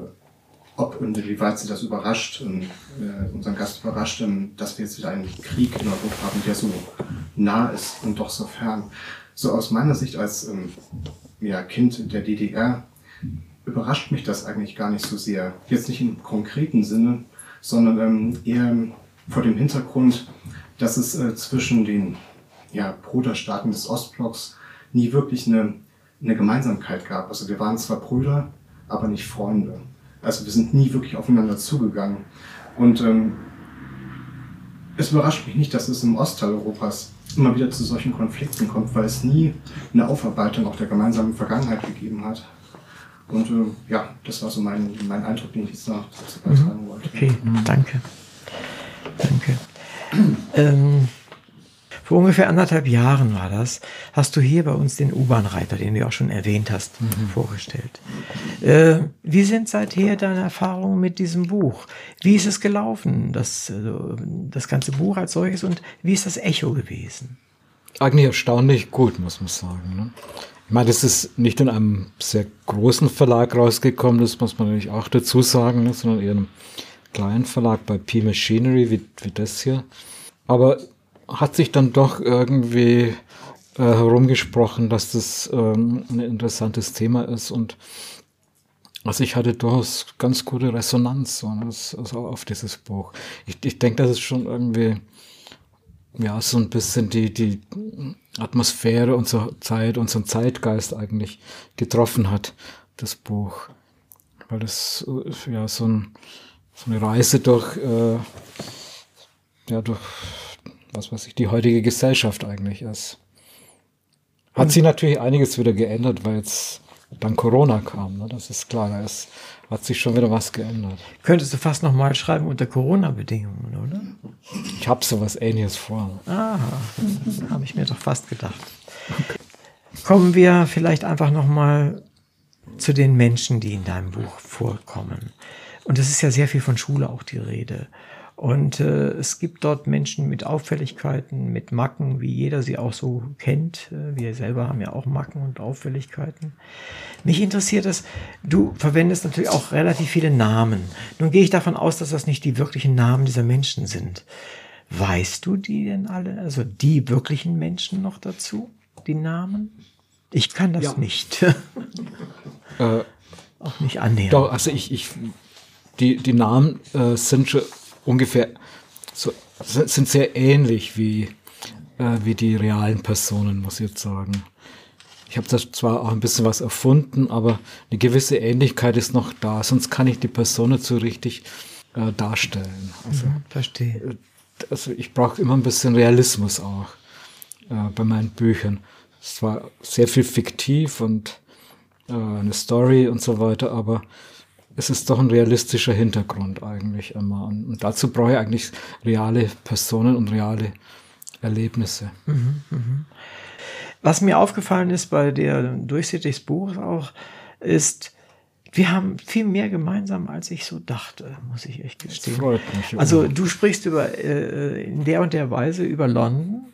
ob und inwieweit sie das überrascht, und, äh, unseren Gast überrascht, ähm, dass wir jetzt wieder einen Krieg in Europa haben, der so nah ist und doch so fern. So aus meiner Sicht als ähm, ja, Kind der DDR überrascht mich das eigentlich gar nicht so sehr. Jetzt nicht im konkreten Sinne, sondern ähm, eher vor dem Hintergrund, dass es äh, zwischen den ja, Bruderstaaten des Ostblocks nie wirklich eine, eine Gemeinsamkeit gab. Also wir waren zwar Brüder, aber nicht Freunde. Also wir sind nie wirklich aufeinander zugegangen. Und ähm, es überrascht mich nicht, dass es im Ostteil Europas immer wieder zu solchen Konflikten kommt, weil es nie eine Aufarbeitung auch der gemeinsamen Vergangenheit gegeben hat. Und äh, ja, das war so mein, mein Eindruck, den ich jetzt noch dazu beitragen wollte. Okay, danke. Danke. Ähm, vor ungefähr anderthalb Jahren war das, hast du hier bei uns den U-Bahn-Reiter, den du auch schon erwähnt hast, mhm. vorgestellt. Äh, wie sind seither deine Erfahrungen mit diesem Buch? Wie ist es gelaufen, das, äh, das ganze Buch als solches und wie ist das Echo gewesen? Eigentlich erstaunlich gut, muss man sagen. Ne? Ich meine, das ist nicht in einem sehr großen Verlag rausgekommen, das muss man natürlich auch dazu sagen, ne, sondern eher einem kleinen Verlag bei P Machinery, wie, wie das hier. Aber hat sich dann doch irgendwie äh, herumgesprochen, dass das ähm, ein interessantes Thema ist und also ich hatte durchaus ganz gute Resonanz so, also auf dieses Buch. Ich, ich denke, das ist schon irgendwie ja so ein bisschen die, die Atmosphäre unserer Zeit, unseren Zeitgeist eigentlich getroffen hat, das Buch. Weil das ja so, ein, so eine Reise durch, äh, ja, durch was weiß ich, die heutige Gesellschaft eigentlich ist. Hat sich natürlich einiges wieder geändert, weil jetzt dann Corona kam. Ne? Das ist klar, da ist, hat sich schon wieder was geändert. Könntest du fast nochmal schreiben unter Corona-Bedingungen, oder? Ich habe sowas ähnliches vor. Ah, habe ich mir doch fast gedacht. Kommen wir vielleicht einfach nochmal zu den Menschen, die in deinem Buch vorkommen. Und es ist ja sehr viel von Schule auch die Rede. Und äh, es gibt dort Menschen mit Auffälligkeiten, mit Macken, wie jeder sie auch so kennt. Äh, wir selber haben ja auch Macken und Auffälligkeiten. Mich interessiert es, du verwendest natürlich auch relativ viele Namen. Nun gehe ich davon aus, dass das nicht die wirklichen Namen dieser Menschen sind. Weißt du die denn alle, also die wirklichen Menschen noch dazu, die Namen? Ich kann das ja. nicht. äh, auch nicht annähern. Doch, also ich, ich die, die Namen äh, sind schon ungefähr so, sind sehr ähnlich wie, äh, wie die realen Personen, muss ich jetzt sagen. Ich habe da zwar auch ein bisschen was erfunden, aber eine gewisse Ähnlichkeit ist noch da, sonst kann ich die Person nicht so richtig äh, darstellen. Also, mhm, verstehe. Äh, also ich brauche immer ein bisschen Realismus auch äh, bei meinen Büchern. Es war sehr viel fiktiv und äh, eine Story und so weiter, aber es ist doch ein realistischer Hintergrund eigentlich immer. Und, und dazu brauche ich eigentlich reale Personen und reale Erlebnisse. Mhm, mh. Was mir aufgefallen ist bei der Durchsicht des Buches auch, ist, wir haben viel mehr gemeinsam, als ich so dachte, muss ich echt gestehen. freut mich. Also du sprichst über äh, in der und der Weise über London äh,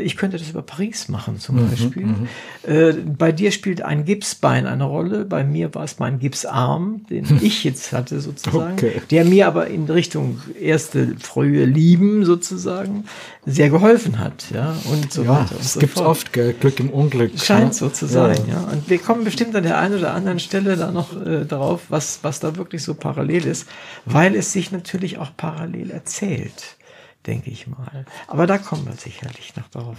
ich könnte das über Paris machen zum mhm, Beispiel. Mhm. Äh, bei dir spielt ein Gipsbein eine Rolle, bei mir war es mein Gipsarm, den ich jetzt hatte sozusagen, okay. der mir aber in Richtung erste frühe Lieben sozusagen sehr geholfen hat, ja und so ja, weiter. Es so gibt oft gell? Glück im Unglück. Scheint ne? so zu sein, ja. ja. Und wir kommen bestimmt an der einen oder anderen Stelle da noch äh, darauf, was was da wirklich so parallel ist, weil es sich natürlich auch parallel erzählt denke ich mal. Aber da kommen wir sicherlich noch darauf.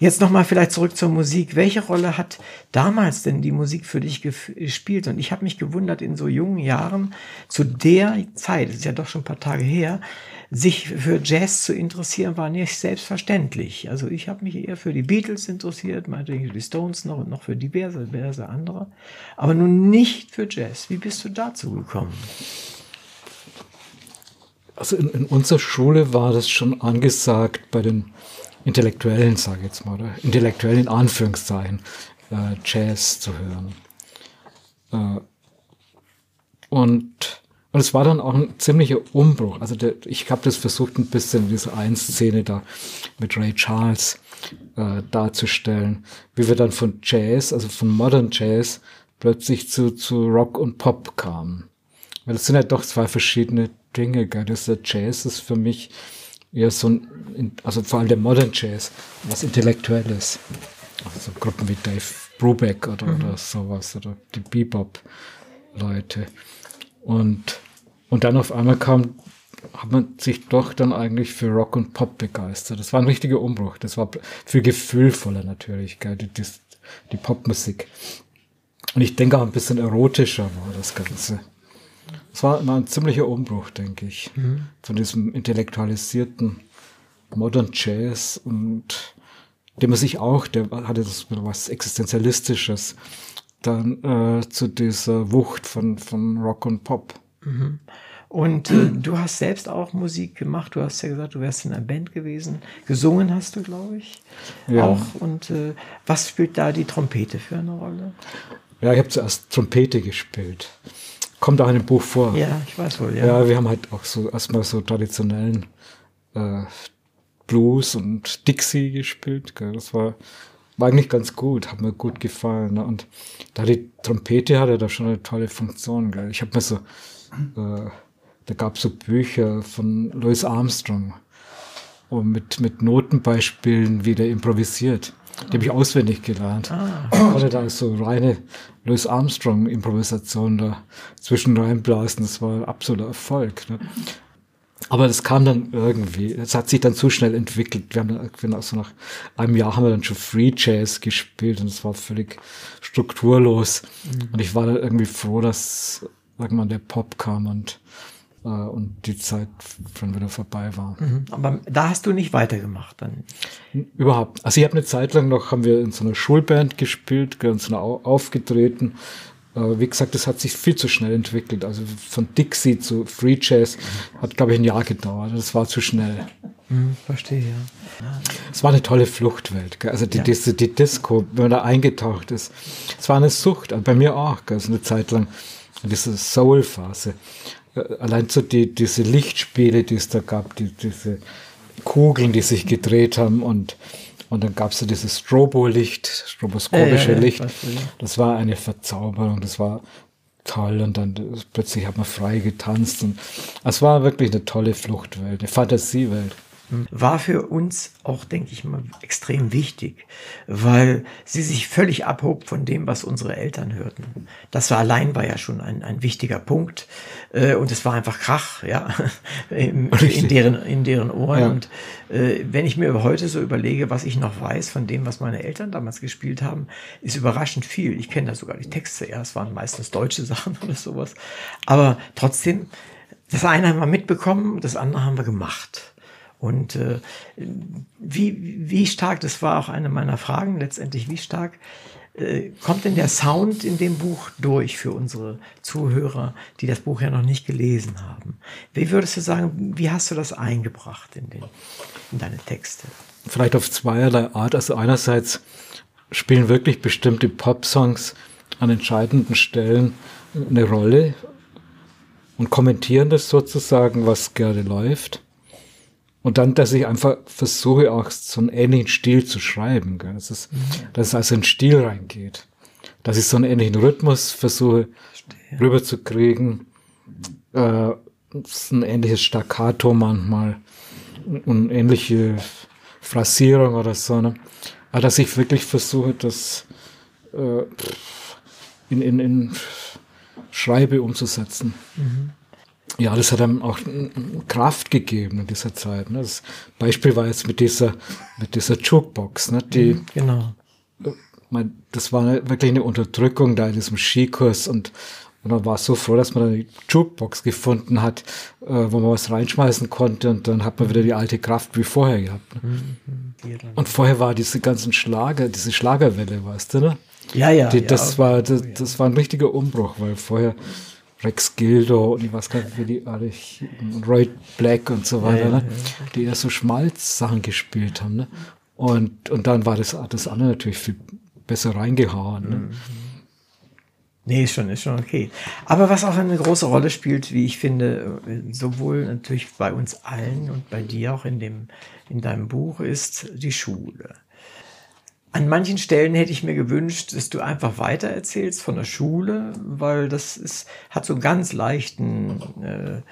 Jetzt nochmal vielleicht zurück zur Musik. Welche Rolle hat damals denn die Musik für dich gespielt? Und ich habe mich gewundert, in so jungen Jahren, zu der Zeit, das ist ja doch schon ein paar Tage her, sich für Jazz zu interessieren, war nicht selbstverständlich. Also ich habe mich eher für die Beatles interessiert, meinetwegen die Stones noch und noch für diverse, diverse andere, aber nun nicht für Jazz. Wie bist du dazu gekommen? Also in, in unserer Schule war das schon angesagt bei den Intellektuellen, sage ich jetzt mal, oder Intellektuellen in Anführungszeichen, äh, Jazz zu hören. Äh, und, und es war dann auch ein ziemlicher Umbruch. Also der, ich habe das versucht, ein bisschen in dieser einen Szene da mit Ray Charles äh, darzustellen, wie wir dann von Jazz, also von Modern Jazz, plötzlich zu, zu Rock und Pop kamen. Weil das sind ja doch zwei verschiedene Dinge. Gell? Das der Jazz ist für mich eher so ein, also vor allem der Modern Jazz, was Intellektuelles. Also Gruppen wie Dave Brubeck oder, mhm. oder sowas oder die Bebop-Leute. Und, und dann auf einmal kam, hat man sich doch dann eigentlich für Rock und Pop begeistert. Das war ein richtiger Umbruch. Das war viel gefühlvoller natürlich, gell? Die, die, die Popmusik. Und ich denke auch ein bisschen erotischer war das Ganze. Es war immer ein ziemlicher Umbruch, denke ich, mhm. von diesem intellektualisierten Modern Jazz und dem er sich auch, der hatte das was Existenzialistisches, dann äh, zu dieser Wucht von, von Rock und Pop. Mhm. Und äh, du hast selbst auch Musik gemacht. Du hast ja gesagt, du wärst in einer Band gewesen. Gesungen hast du, glaube ich. Ja. Auch. Und äh, was spielt da die Trompete für eine Rolle? Ja, ich habe zuerst Trompete gespielt. Kommt auch in dem Buch vor. Ja, ich weiß wohl, ja. Ja, wir haben halt auch so erstmal so traditionellen äh, Blues und Dixie gespielt. Gell. Das war, war eigentlich ganz gut, hat mir gut gefallen. Ne? Und da die Trompete hatte da schon eine tolle Funktion. Gell. Ich habe mir so, äh, da gab es so Bücher von Louis Armstrong und mit, mit Notenbeispielen, wie der improvisiert. Die habe ich auswendig gelernt. Ah. Hatte da so reine Louis Armstrong-Improvisation da zwischen reinblasen. Das war ein absoluter Erfolg. Ne? Aber das kam dann irgendwie, es hat sich dann zu schnell entwickelt. Wir haben dann, also nach einem Jahr haben wir dann schon Free Jazz gespielt und es war völlig strukturlos. Mhm. Und ich war dann irgendwie froh, dass irgendwann der Pop kam und und die Zeit schon wieder vorbei war. Mhm. Aber da hast du nicht weitergemacht dann? Überhaupt. Also ich habe eine Zeit lang noch, haben wir in so einer Schulband gespielt, ganz nah aufgetreten. Äh, wie gesagt, das hat sich viel zu schnell entwickelt. Also von Dixie zu Free Jazz hat, glaube ich, ein Jahr gedauert. Das war zu schnell. Mhm, verstehe, ja. Es war eine tolle Fluchtwelt. Gell? Also die, ja. die, die, Disco, wenn man da eingetaucht ist. Es war eine Sucht, also bei mir auch. Gell? Also eine Zeit lang diese Soul-Phase. Äh, allein so die, diese Lichtspiele, die es da gab, die, diese Kugeln, die sich gedreht haben und und dann gab es so dieses Strobo-Licht, stroboskopische äh, Licht. Das war eine Verzauberung, das war toll. Und dann plötzlich hat man frei getanzt. Und es war wirklich eine tolle Fluchtwelt, eine Fantasiewelt war für uns auch, denke ich mal, extrem wichtig, weil sie sich völlig abhob von dem, was unsere Eltern hörten. Das war allein war ja schon ein, ein wichtiger Punkt äh, und es war einfach Krach, ja, in, in deren in deren Ohren. Ja. Und äh, wenn ich mir heute so überlege, was ich noch weiß von dem, was meine Eltern damals gespielt haben, ist überraschend viel. Ich kenne da sogar die Texte. Ja, es waren meistens deutsche Sachen oder sowas, aber trotzdem. Das eine haben wir mitbekommen, das andere haben wir gemacht. Und äh, wie, wie stark, das war auch eine meiner Fragen letztendlich, wie stark äh, kommt denn der Sound in dem Buch durch für unsere Zuhörer, die das Buch ja noch nicht gelesen haben? Wie würdest du sagen, wie hast du das eingebracht in, den, in deine Texte? Vielleicht auf zweierlei Art. Also einerseits spielen wirklich bestimmte Pop-Songs an entscheidenden Stellen eine Rolle und kommentieren das sozusagen, was gerade läuft. Und dann, dass ich einfach versuche, auch so einen ähnlichen Stil zu schreiben. Gell? Dass, es, mhm. dass es also ein Stil reingeht. Dass ich so einen ähnlichen Rhythmus versuche Verstehe. rüberzukriegen. Äh, ein ähnliches Staccato manchmal. Und ähnliche Phrasierung oder so. Ne? Aber dass ich wirklich versuche, das äh, in, in, in Schreibe umzusetzen. Mhm ja, das hat einem auch Kraft gegeben in dieser Zeit. Ne? Das Beispiel war jetzt mit dieser, mit dieser Jukebox, ne? die, mhm, genau. Mein, das war wirklich eine Unterdrückung da in diesem Skikurs und, und man war so froh, dass man eine Jukebox gefunden hat, äh, wo man was reinschmeißen konnte und dann hat man wieder die alte Kraft wie vorher gehabt. Ne? Mhm, und vorher war diese ganzen Schlager, diese Schlagerwelle, weißt du, ne? Ja, ja. Die, das, ja, war, das, das war ein richtiger Umbruch, weil vorher Rex Gildo und ich weiß gar nicht, wie die alle, Roy Black und so weiter, ne? die eher so Schmalz-Sachen gespielt haben. Ne? Und, und dann war das, das andere natürlich viel besser reingehauen. Ne? Mhm. Nee, ist schon, ist schon okay. Aber was auch eine große Rolle spielt, wie ich finde, sowohl natürlich bei uns allen und bei dir auch in dem, in deinem Buch, ist die Schule. An manchen Stellen hätte ich mir gewünscht, dass du einfach weiter erzählst von der Schule, weil das ist, hat so einen ganz leichten äh,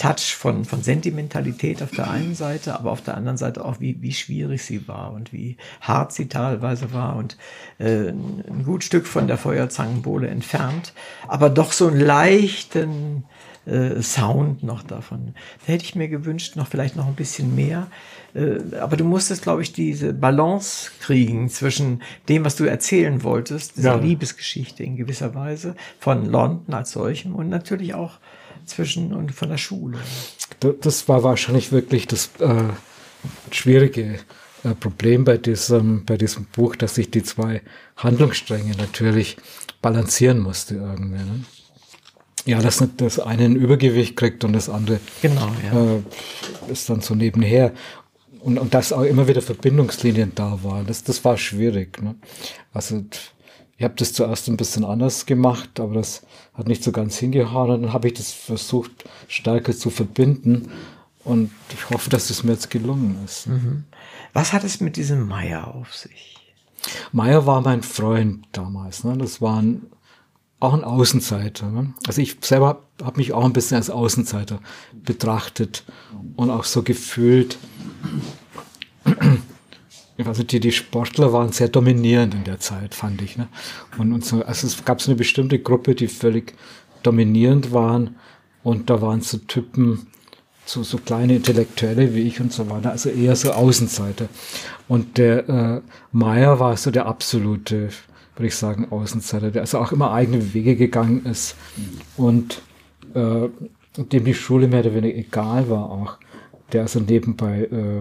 Touch von, von Sentimentalität auf der einen Seite, aber auf der anderen Seite auch, wie, wie schwierig sie war und wie hart sie teilweise war und äh, ein gut Stück von der Feuerzangenbowle entfernt, aber doch so einen leichten äh, Sound noch davon. Da hätte ich mir gewünscht, noch vielleicht noch ein bisschen mehr. Äh, aber du musstest, glaube ich, diese Balance kriegen zwischen dem, was du erzählen wolltest, dieser ja. Liebesgeschichte in gewisser Weise von London als solchem und natürlich auch zwischen und von der Schule. Das war wahrscheinlich wirklich das äh, schwierige äh, Problem bei diesem, bei diesem Buch, dass ich die zwei Handlungsstränge natürlich balancieren musste irgendwie. Ne? Ja, dass das eine ein Übergewicht kriegt und das andere genau, ja. äh, ist dann so nebenher. Und, und dass auch immer wieder Verbindungslinien da waren. Das, das war schwierig. Ne? Also ich habe das zuerst ein bisschen anders gemacht, aber das hat nicht so ganz hingehauen. Und dann habe ich das versucht, stärker zu verbinden. Und ich hoffe, dass es mir jetzt gelungen ist. Mhm. Was hat es mit diesem Meier auf sich? Meier war mein Freund damals. Ne? Das war ein auch ein Außenseiter. Ne? Also ich selber habe mich auch ein bisschen als Außenseiter betrachtet und auch so gefühlt. Also die, die Sportler waren sehr dominierend in der Zeit, fand ich. Ne? Und, und so, also es gab so eine bestimmte Gruppe, die völlig dominierend waren. Und da waren so Typen, so, so kleine Intellektuelle wie ich und so weiter, also eher so Außenseiter. Und der äh, Meyer war so der absolute würde ich sagen, Außenseiter, der also auch immer eigene Wege gegangen ist und äh, dem die Schule mehr oder weniger egal war auch. Der also nebenbei, äh,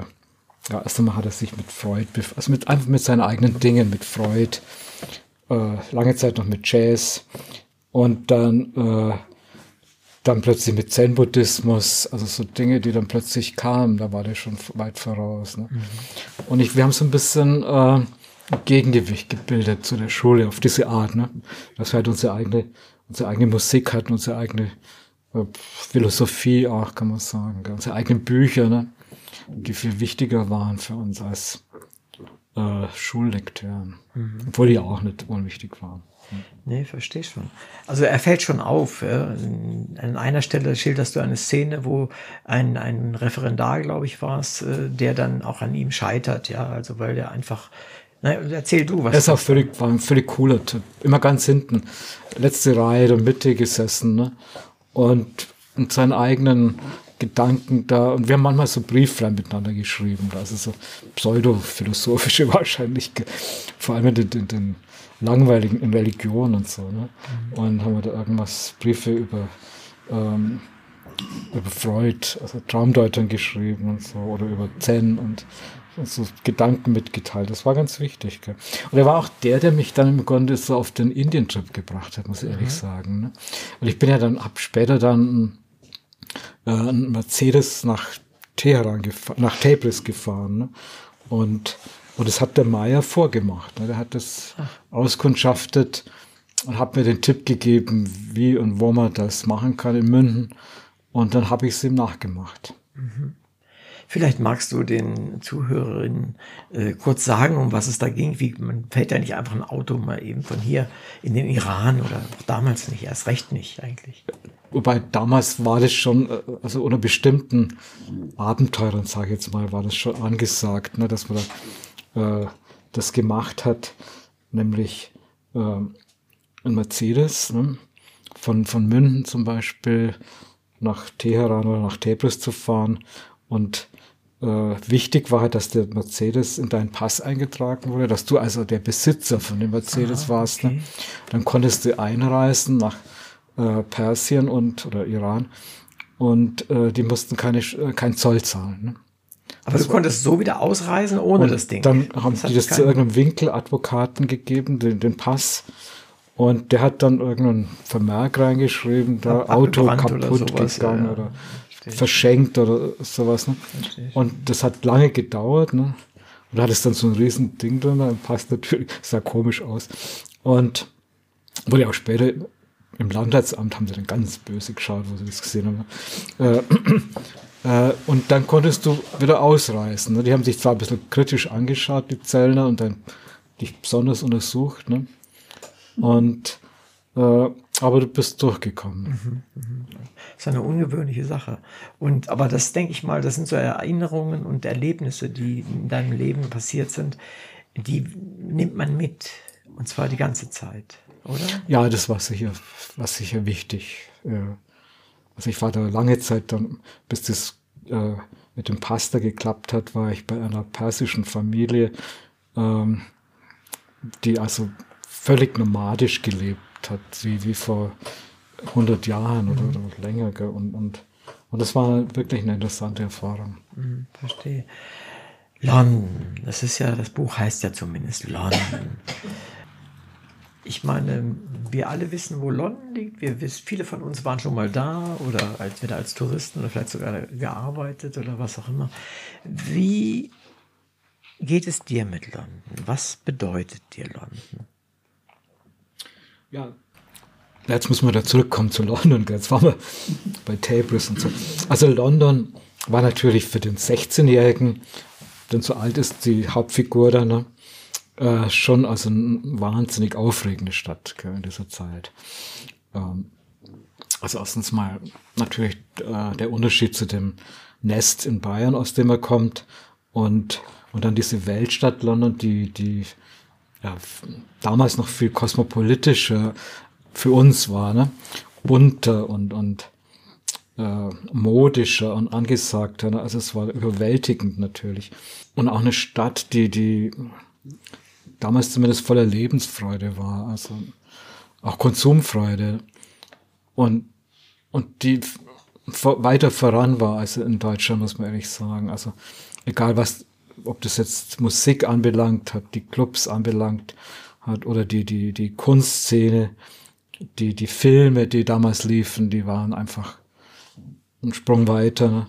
ja, erst einmal hat er sich mit Freud, also mit, einfach mit seinen eigenen Dingen, mit Freud, äh, lange Zeit noch mit Jazz und dann, äh, dann plötzlich mit Zen-Buddhismus, also so Dinge, die dann plötzlich kamen, da war der schon weit voraus. Ne? Mhm. Und ich, wir haben so ein bisschen äh, Gegengewicht gebildet zu der Schule auf diese Art, ne? dass wir halt unsere eigene, unsere eigene Musik hatten, unsere eigene Philosophie auch, kann man sagen, unsere eigenen Bücher, ne? die viel wichtiger waren für uns als äh, Schullektüren, mhm. obwohl die auch nicht unwichtig waren. Nee, verstehe schon. Also er fällt schon auf. Ja. An einer Stelle schilderst du eine Szene, wo ein, ein Referendar, glaube ich, war es, äh, der dann auch an ihm scheitert, ja, also weil er einfach. Na, erzähl du was. Er ist auch völlig, war ein völlig cooler Typ. Immer ganz hinten. Letzte Reihe der Mitte gesessen, ne? Und, und seinen eigenen Gedanken da. Und wir haben manchmal so Brieflein miteinander geschrieben. Also so pseudophilosophische wahrscheinlich. Vor allem in den, den, den langweiligen in Religion und so. Ne? Mhm. Und haben wir da irgendwas, Briefe über, ähm, über Freud, also Traumdeutern geschrieben und so, oder über Zen und so Gedanken mitgeteilt. Das war ganz wichtig. Gell? Und er war auch der, der mich dann im Grunde so auf den Indien-Trip gebracht hat, muss ich ehrlich mhm. sagen. Ne? Und ich bin ja dann ab später dann äh, ein Mercedes nach Teheran gefahren, nach Tabriz gefahren. Ne? Und und das hat der Meier vorgemacht. Ne? Der hat das Ach. auskundschaftet und hat mir den Tipp gegeben, wie und wo man das machen kann in München. Und dann habe ich es ihm nachgemacht. Mhm. Vielleicht magst du den Zuhörerinnen äh, kurz sagen, um was es da ging. Wie, man fällt ja nicht einfach ein Auto mal eben von hier in den Iran oder auch damals nicht, erst recht nicht eigentlich. Wobei damals war das schon, äh, also unter bestimmten Abenteurern, sage ich jetzt mal, war das schon angesagt, ne, dass man da äh, das gemacht hat, nämlich äh, ein Mercedes ne? von, von München zum Beispiel nach Teheran oder nach Tebris zu fahren. Und äh, wichtig war halt, dass der Mercedes in deinen Pass eingetragen wurde, dass du also der Besitzer von dem Mercedes ah, warst. Ne? Okay. Ne? Dann konntest du einreisen nach äh, Persien und oder Iran und äh, die mussten keine, äh, kein Zoll zahlen. Ne? Aber das du konntest so wieder ausreisen ohne das Ding. Dann haben das die das zu irgendeinem Winkeladvokaten gegeben, den, den Pass. Und der hat dann irgendeinen Vermerk reingeschrieben, da Auto kaputt oder sowas, gegangen ja, oder verschenkt oder sowas. Ne? Und das hat lange gedauert. Ne? Und da hat es dann so ein riesen Ding drin, dann passt natürlich, sah komisch aus. Und wurde auch später im Landratsamt haben sie dann ganz böse geschaut, wo sie das gesehen haben. Äh, äh, und dann konntest du wieder ausreisen. Ne? Die haben sich zwar ein bisschen kritisch angeschaut, die Zellner, und dann dich besonders untersucht. Ne? Und äh, aber du bist durchgekommen. Mhm, mhm. Das ist eine ungewöhnliche Sache. Und aber das denke ich mal, das sind so Erinnerungen und Erlebnisse, die in deinem Leben passiert sind, die nimmt man mit. Und zwar die ganze Zeit, oder? Ja, das war sicher, war sicher wichtig. Also ich war da lange Zeit dann, bis das äh, mit dem Pasta geklappt hat, war ich bei einer persischen Familie, ähm, die also völlig nomadisch gelebt hat, wie, wie vor 100 Jahren oder, mhm. oder länger. Gell? Und, und, und das war wirklich eine interessante Erfahrung. Mhm, verstehe. London, das ist ja, das Buch heißt ja zumindest London ich meine, wir alle wissen, wo London liegt. Wir wissen, viele von uns waren schon mal da oder als, wieder als Touristen oder vielleicht sogar gearbeitet oder was auch immer. Wie geht es dir mit London? Was bedeutet dir London? Ja, jetzt müssen wir da zurückkommen zu London. Jetzt waren wir bei Tabriz und so. Also London war natürlich für den 16-Jährigen, denn so alt ist die Hauptfigur da, ne? äh, schon also eine wahnsinnig aufregende Stadt gell, in dieser Zeit. Ähm, also erstens mal natürlich äh, der Unterschied zu dem Nest in Bayern, aus dem er kommt, und, und dann diese Weltstadt London, die, die ja, damals noch viel kosmopolitischer für uns war, ne? bunter und, und äh, modischer und angesagter. Ne? Also es war überwältigend natürlich. Und auch eine Stadt, die, die damals zumindest voller Lebensfreude war, also auch Konsumfreude. Und, und die weiter voran war als in Deutschland, muss man ehrlich sagen. Also egal was, ob das jetzt Musik anbelangt hat, die Clubs anbelangt hat oder die, die, die Kunstszene, die, die Filme, die damals liefen, die waren einfach einen Sprung weiter. Ne?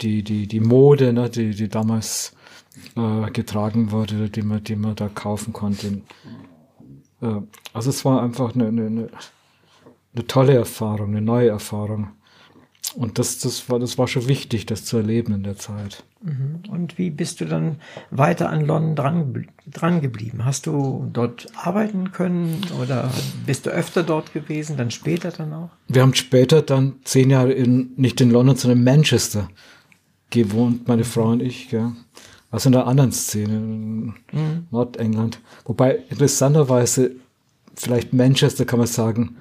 Die, die, die Mode, ne? die, die damals äh, getragen wurde, die man, die man da kaufen konnte. Äh, also es war einfach eine, eine, eine tolle Erfahrung, eine neue Erfahrung. Und das, das, war, das war schon wichtig, das zu erleben in der Zeit. Mhm. Und wie bist du dann weiter an London dran, dran geblieben? Hast du dort arbeiten können oder bist du öfter dort gewesen, dann später dann auch? Wir haben später dann zehn Jahre in, nicht in London, sondern in Manchester gewohnt, meine Frau und ich. Gell? Also in der anderen Szene, in mhm. Nordengland. Wobei interessanterweise, vielleicht Manchester kann man sagen,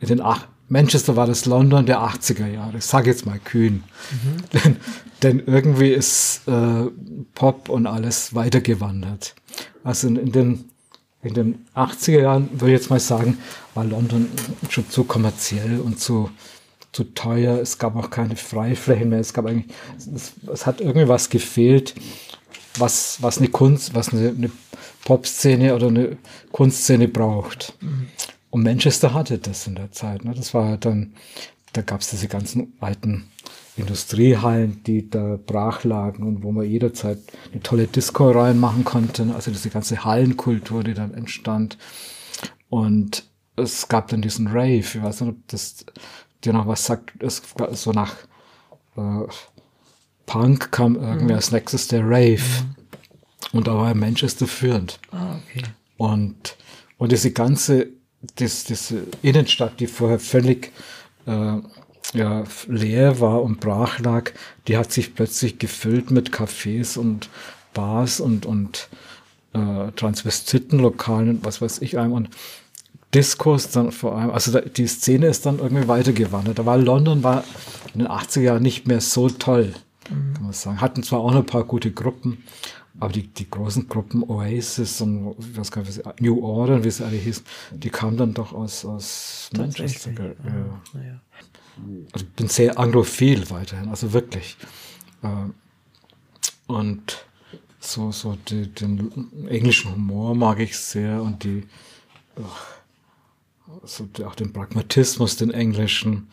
in den acht, Manchester war das London der 80er Jahre. Ich sage jetzt mal kühn. Mhm. Denn, denn, irgendwie ist äh, Pop und alles weitergewandert. Also in, in, den, in den 80er Jahren würde ich jetzt mal sagen, war London schon zu kommerziell und zu, zu teuer. Es gab auch keine Freiflächen mehr. Es gab eigentlich, es, es hat irgendwie was gefehlt, was, was eine Kunst, was eine, eine Pop-Szene oder eine Kunstszene braucht. Mhm. Und Manchester hatte das in der Zeit. Ne? Das war dann, da gab es diese ganzen alten Industriehallen, die da brach lagen und wo man jederzeit eine tolle Disco reinmachen konnte. Ne? Also diese ganze Hallenkultur, die dann entstand. Und es gab dann diesen Rave. Ich weiß nicht, ob das dir noch was sagt. Es so nach äh, Punk kam irgendwie mhm. als nächstes der Rave. Mhm. Und da war Manchester führend. Ah, okay. Und, und diese ganze das, das Innenstadt, die vorher völlig äh, ja, leer war und brach lag, die hat sich plötzlich gefüllt mit Cafés und Bars und, und äh, Transvestitenlokalen und was weiß ich einem und Diskurs dann vor allem, also da, die Szene ist dann irgendwie weitergewandert. Da war London war in den 80er Jahren nicht mehr so toll, mhm. kann man sagen. Hatten zwar auch noch ein paar gute Gruppen, aber die, die großen Gruppen Oasis und was kann ich, New Order, wie sie alle hießen, die kamen dann doch aus, aus Manchester. Ja. Ja. Also ich bin sehr anglophil weiterhin, also wirklich. Ähm, und so, so die, den englischen Humor mag ich sehr und die, so auch den Pragmatismus, den englischen.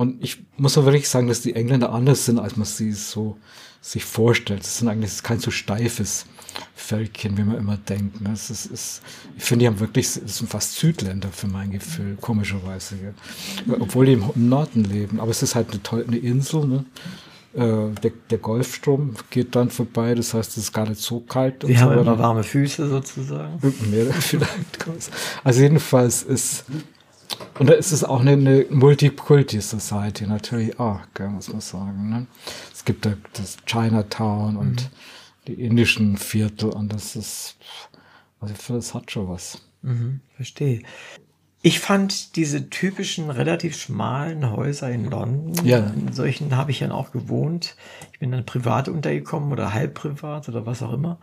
Und ich muss aber wirklich sagen, dass die Engländer anders sind, als man sie so sich vorstellt. Das sind eigentlich kein so steifes Völkchen, wie man immer denkt. Ne? Das ist, ist, ich finde, die haben wirklich, das sind fast Südländer für mein Gefühl, komischerweise. Ja. Obwohl die im, im, Norden leben. Aber es ist halt eine, tolle, eine Insel. Ne? Äh, der, der, Golfstrom geht dann vorbei, das heißt, es ist gar nicht so kalt. Die haben so immer warme Füße sozusagen. Mehr vielleicht. Also jedenfalls ist und da ist es auch eine, eine Multikulti-Society natürlich auch, muss man sagen. Ne? Es gibt da das Chinatown und mhm. die indischen Viertel und das ist, also ich finde, das hat schon was. Mhm, verstehe. Ich fand diese typischen relativ schmalen Häuser in London, ja. in solchen habe ich dann auch gewohnt. Ich bin dann privat untergekommen oder halb privat oder was auch immer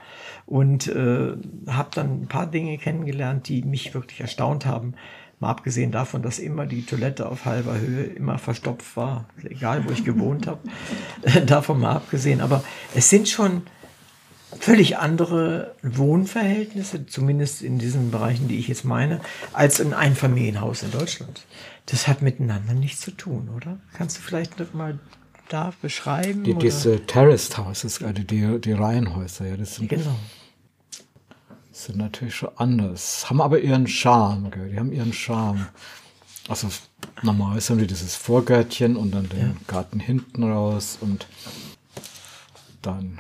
und äh, habe dann ein paar Dinge kennengelernt, die mich wirklich erstaunt haben. Mal abgesehen davon, dass immer die Toilette auf halber Höhe immer verstopft war, egal wo ich gewohnt habe, davon mal abgesehen. Aber es sind schon völlig andere Wohnverhältnisse, zumindest in diesen Bereichen, die ich jetzt meine, als in einem Familienhaus in Deutschland. Das hat miteinander nichts zu tun, oder? Kannst du vielleicht noch mal da beschreiben? Die, diese Terraced Houses, also die, die Reihenhäuser, ja, das sind genau sind natürlich schon anders, haben aber ihren Charme, gell? die haben ihren Charme. Also normalerweise haben die dieses Vorgärtchen und dann den ja. Garten hinten raus und dann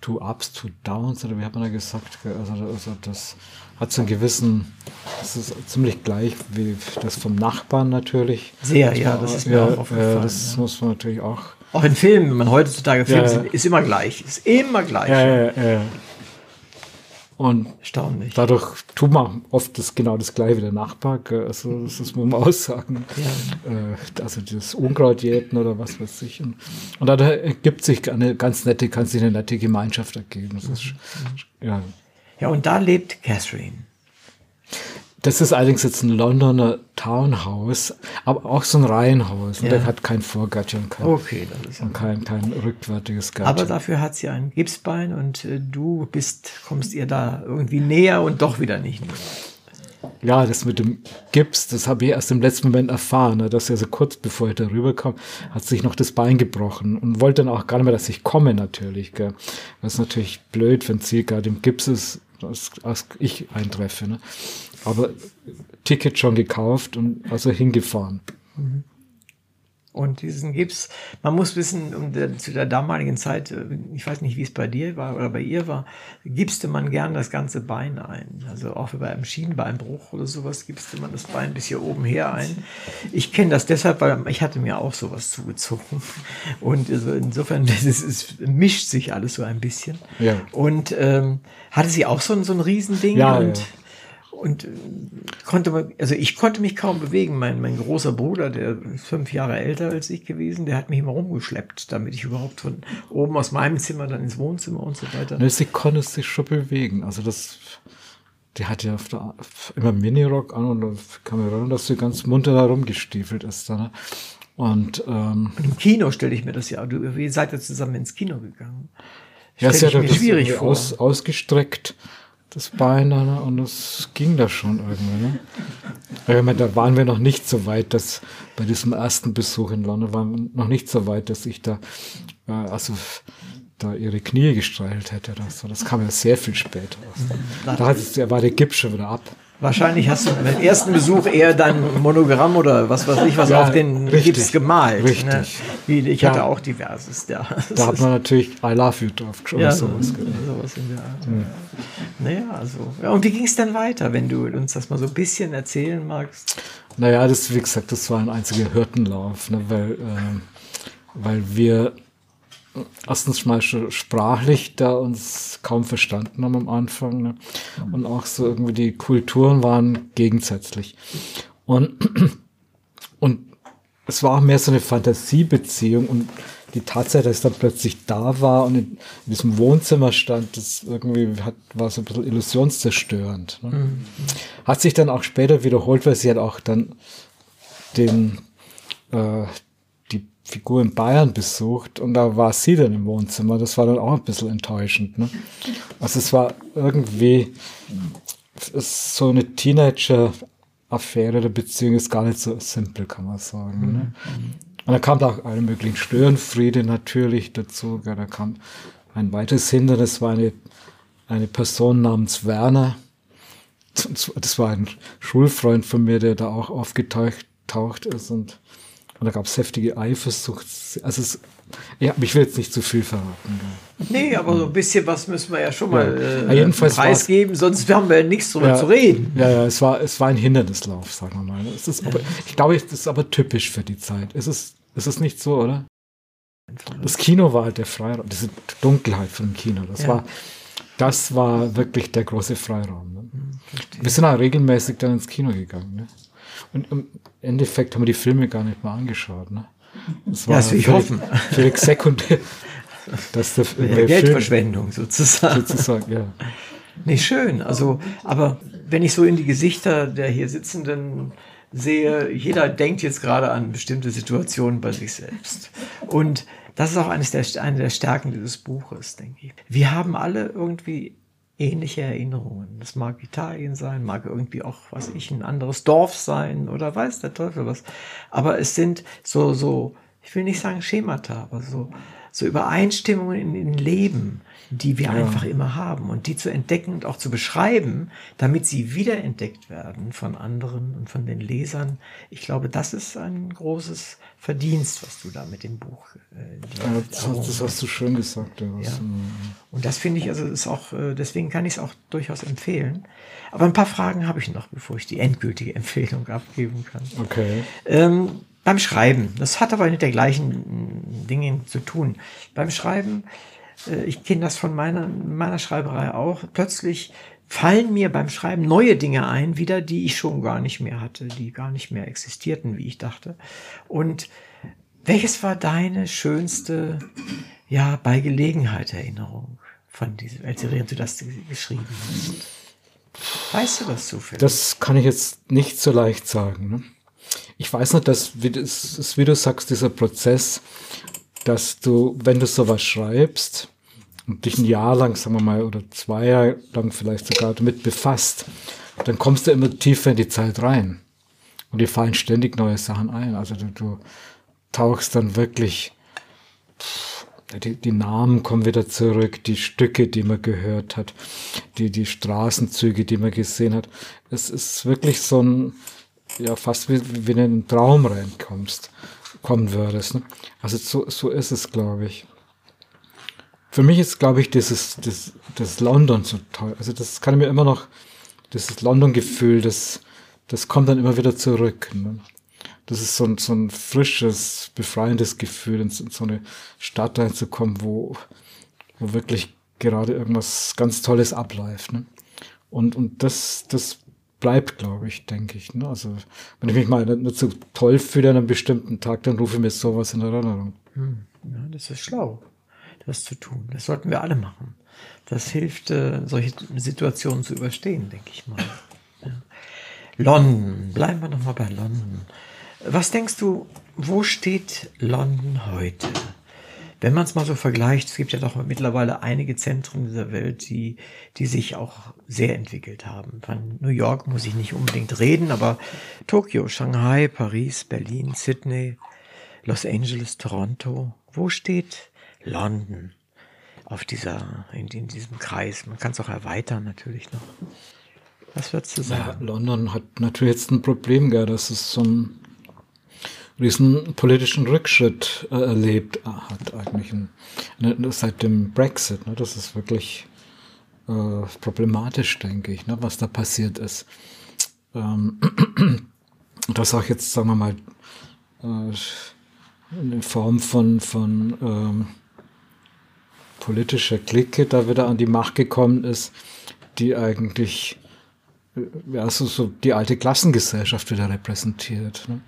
two ups, two downs, oder wie hat man da gesagt? Also, also das hat so einen gewissen, das ist ziemlich gleich wie das vom Nachbarn natürlich. Sehr, das ja, das ist mir ja, auch aufgefallen. das ja. muss man natürlich auch. Auch in Filmen, wenn man heutzutage Filme ja, sieht, ist immer gleich. Ist immer gleich. Ja, ja, ja. Und Erstaunlich. dadurch tut man oft das, genau das gleiche wie der Nachbar. Also das muss man aussagen. Ja. Äh, also das Unkraut jäten oder was weiß ich. Und, und dadurch ergibt sich eine ganz nette, kann sich eine nette Gemeinschaft ergeben. Ist, ja. ja, und da lebt Catherine. Das ist allerdings jetzt ein Londoner Townhouse, aber auch so ein Reihenhaus. Ja. Der hat kein Vorgatschen und kein, Okay, und kein, kein rückwärtiges Aber Gatschen. dafür hat sie ein Gipsbein und äh, du bist, kommst ihr da irgendwie näher und doch wieder nicht näher. Ja, das mit dem Gips, das habe ich erst im letzten Moment erfahren, ne, dass er so kurz bevor ich da rüberkam, hat sich noch das Bein gebrochen und wollte dann auch gar nicht mehr, dass ich komme natürlich. Gell. Das ist natürlich blöd, wenn sie gerade im Gips ist, als, als ich eintreffe. Ne. Aber Ticket schon gekauft und also hingefahren. Und diesen Gips, man muss wissen, um der, zu der damaligen Zeit, äh, ich weiß nicht, wie es bei dir war oder bei ihr war, gipste man gern das ganze Bein ein. Also auch bei einem Schienbeinbruch oder sowas gipste man das Bein bis hier oben her ein. Ich kenne das deshalb, weil ich hatte mir auch sowas zugezogen. Und also insofern, das ist, es mischt sich alles so ein bisschen. Ja. Und ähm, hatte sie auch so ein, so ein Riesending Ja, und ja. Und äh, konnte man, also ich konnte mich kaum bewegen. Mein, mein großer Bruder, der ist fünf Jahre älter als ich gewesen, der hat mich immer rumgeschleppt, damit ich überhaupt von oben aus meinem Zimmer dann ins Wohnzimmer und so weiter. Ne, sie konnte sich schon bewegen. Also das, die hat ja der, immer Minirock an und da kam mir erinnern, dass sie ganz munter da rumgestiefelt ist. Da, ne? Und ähm, Und im Kino stelle ich mir das ja. Du, ihr seid ja zusammen ins Kino gegangen. ja, sie hat das schwierig aus, ausgestreckt, das Bein, ne? und das ging da schon irgendwie. Ne? Ich meine, da waren wir noch nicht so weit, dass bei diesem ersten Besuch in London waren wir noch nicht so weit, dass ich da, äh, also da ihre Knie gestreichelt hätte. so. das kam ja sehr viel später. Da hat es, da war der Gips schon wieder ab. Wahrscheinlich hast du beim ersten Besuch eher dann Monogramm oder was weiß ich was Ja, auf den richtig, Gips gemalt. richtig. Ne? Ich hatte Ja. auch diverses. Ja. Da hat man natürlich I love you drauf oder ja, sowas. sowas in der Art. Naja, also. Ja, und wie ging es dann weiter, wenn du uns das mal so ein bisschen erzählen magst? Naja, das, wie gesagt, das war ein einziger Hürdenlauf, ne, weil, ähm, weil wir erstens mal schon sprachlich da uns kaum verstanden haben am Anfang ne, und auch so irgendwie die Kulturen waren gegensätzlich. Und, und es war auch mehr so eine Fantasiebeziehung und die Tatsache, dass ich dann plötzlich da war und in, in diesem Wohnzimmer stand, das irgendwie hat, war so ein bisschen illusionszerstörend. Ne? Hat sich dann auch später wiederholt, weil sie hat auch dann den, äh, Figur in Bayern besucht und da war sie dann im Wohnzimmer. Das war dann auch ein bisschen enttäuschend. Ne? Also es war irgendwie so eine Teenager-Affäre der Beziehung ist gar nicht so simpel, kann man sagen. Ne? Und da kam auch alle möglichen Störenfriede natürlich dazu. gell. Da kam ein weiteres Hindernis, war eine, eine Person namens Werner. Das war ein Schulfreund von mir, der da auch aufgetaucht taucht ist und, und da gab es heftige Eifersucht. Also es, ja, ich will jetzt nicht zu viel verraten. Nee, aber so ein bisschen was müssen wir ja schon mal Ja. äh, Ja, jedenfalls preisgeben, sonst haben wir ja nichts drüber zu reden. Ja, ja, es war, es war ein Hindernislauf, sagen wir mal. Es ist aber, ich glaube, es ist aber typisch für die Zeit. Es ist, es ist nicht so, oder? Das Kino war halt der Freiraum, diese Dunkelheit von dem Kino. Das Ja. war, das war wirklich der große Freiraum. Ne? Wir sind auch regelmäßig dann ins Kino gegangen. Ne? Und im Endeffekt haben wir die Filme gar nicht mal angeschaut. Ne? Das Ja, das will ich hoffen. Völlig sekundär. Dass der, Ja, der Film Geldverschwendung sozusagen. sozusagen, ja. Nicht schön. Also, aber wenn ich so in die Gesichter der hier Sitzenden sehe, jeder denkt jetzt gerade an bestimmte Situationen bei sich selbst. Und das ist auch eines der, eine der Stärken dieses Buches, denke ich. Wir haben alle irgendwie ähnliche Erinnerungen. Das mag Italien sein, mag irgendwie auch, was ich, ein anderes Dorf sein oder weiß der Teufel was. Aber es sind so, so, ich will nicht sagen Schemata, aber so, so Übereinstimmungen in, in Leben, die wir einfach immer haben und die zu entdecken und auch zu beschreiben, damit sie wiederentdeckt werden von anderen und von den Lesern. Ich glaube, das ist ein großes Verdienst, was du da mit dem Buch. Äh, Ja, das, hast- das hast du schön gesagt. Ja. Ja. Das, und das finde ich, also ist auch, äh, deswegen kann ich es auch durchaus empfehlen. Aber ein paar Fragen habe ich noch, bevor ich die endgültige Empfehlung abgeben kann. Okay. Ähm, beim Schreiben, das hat aber mit der gleichen Dingen zu tun. Beim Schreiben, ich kenne das von meiner, meiner Schreiberei auch, plötzlich fallen mir beim Schreiben neue Dinge ein, wieder, die ich schon gar nicht mehr hatte, die gar nicht mehr existierten, wie ich dachte. Und welches war deine schönste, ja, bei Gelegenheit Erinnerung von diesem, als du das geschrieben hast? Weißt du das zufällig? Das kann ich jetzt nicht so leicht sagen. Ne? Ich weiß nicht, dass, wie, das wie du sagst, dieser Prozess, dass du, wenn du sowas schreibst und dich ein Jahr lang, sagen wir mal, oder zwei Jahre lang vielleicht sogar damit befasst, dann kommst du immer tiefer in die Zeit rein. Und dir fallen ständig neue Sachen ein. Also du, du tauchst dann wirklich, die, die Namen kommen wieder zurück, die Stücke, die man gehört hat, die, die Straßenzüge, die man gesehen hat. Es ist wirklich so ein, ja, fast wie, wie in einen Traum reinkommst, kommen würdest. Ne? Also so, so ist es, glaube ich. Für mich ist, glaube ich, dieses, das, das London so toll. Also das kann ich mir immer noch, dieses London-Gefühl, das, das kommt dann immer wieder zurück. Ne? Das ist so ein, so ein frisches, befreiendes Gefühl, in, in so eine Stadt reinzukommen, wo, wo wirklich gerade irgendwas ganz Tolles abläuft. Ne? Und, und das, das bleibt, glaube ich, denke ich. Ne? Also, wenn ich mich mal nicht, so toll fühle an einem bestimmten Tag, dann rufe ich mir sowas in Erinnerung. Hm. Ja, das ist schlau, das zu tun. Das sollten wir alle machen. Das hilft, äh, solche Situationen zu überstehen, denke ich mal. Ja. London, bleiben wir nochmal bei London. Was denkst du, wo steht London heute? Wenn man es mal so vergleicht, es gibt ja doch mittlerweile einige Zentren dieser Welt, die, die sich auch sehr entwickelt haben. Von New York muss ich nicht unbedingt reden, aber Tokio, Shanghai, Paris, Berlin, Sydney, Los Angeles, Toronto. Wo steht London auf dieser, in, in diesem Kreis? Man kann es auch erweitern natürlich noch. Was würdest du sagen? Ja, London hat natürlich jetzt ein Problem, gell, dass es so ein riesen politischen Rückschritt äh, erlebt äh, hat eigentlich ein, ne, seit dem Brexit. Ne, das ist wirklich äh, problematisch, denke ich, ne, was da passiert ist. Ähm, das auch jetzt, sagen wir mal, äh, in Form von, von ähm, politischer Clique da wieder an die Macht gekommen ist, die eigentlich äh, ja, so, so die alte Klassengesellschaft wieder repräsentiert. Ne?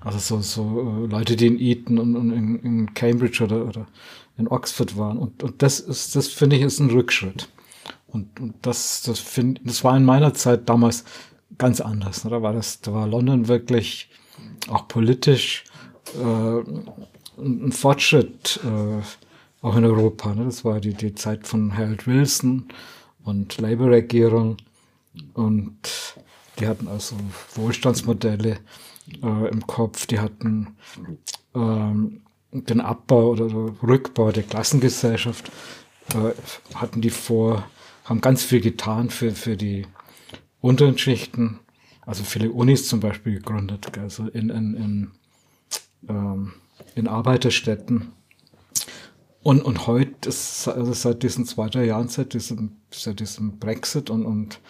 Also so, so äh, Leute, die in Eton und, und in, in, Cambridge oder, oder in Oxford waren. Und, und das ist, das finde ich, ist ein Rückschritt. Und, und das, das finde, das war in meiner Zeit damals ganz anders. Ne? Da war das, da war London wirklich auch politisch äh, ein Fortschritt, äh, auch in Europa. Ne? Das war die, die Zeit von Harold Wilson und Labour-Regierung. Und die hatten also Wohlstandsmodelle äh, im Kopf. Die hatten ähm, den Abbau oder Rückbau der Klassengesellschaft, äh, hatten die vor, haben ganz viel getan für, für die unteren Schichten. Also viele Unis zum Beispiel gegründet, also in, in, in, ähm, in Arbeiterstädten. Und, und heute, ist, also seit diesen zwei, drei Jahren, seit diesem, seit diesem Brexit und, und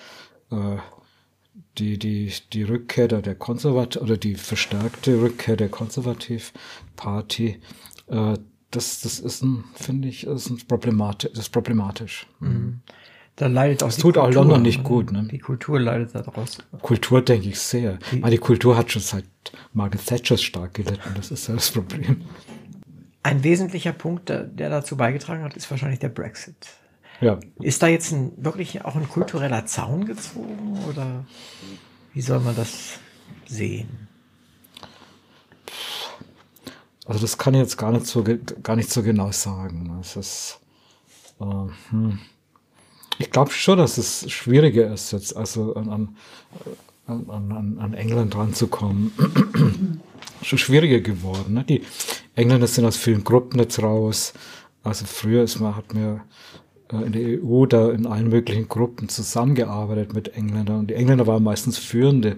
äh, die, die, die Rückkehr der Konservativ oder die verstärkte Rückkehr der Konservativparty, äh, das, das ist ein, finde ich, ist ein problematisch, das ist problematisch. Mhm. Da leidet auch das tut Kultur, auch London nicht gut. Ne? Die Kultur leidet daraus. Kultur denke ich sehr. Die, Meine, die Kultur hat schon seit Margaret Thatcher stark gelitten. Das ist ja das Problem. Ein wesentlicher Punkt, der, der dazu beigetragen hat, ist wahrscheinlich der Brexit. Ja. Ist da jetzt ein, wirklich auch ein kultureller Zaun gezogen oder wie soll man das sehen? Also das kann ich jetzt gar nicht so, gar nicht so genau sagen. Es ist, äh, hm. Ich glaube schon, dass es schwieriger ist, jetzt also an, an, an, an England ranzukommen. schon schwieriger geworden. Ne? Die Engländer sind aus vielen Gruppen jetzt raus. Also früher ist man, hat mir in der EU da in allen möglichen Gruppen zusammengearbeitet mit Engländern. Und die Engländer waren meistens führende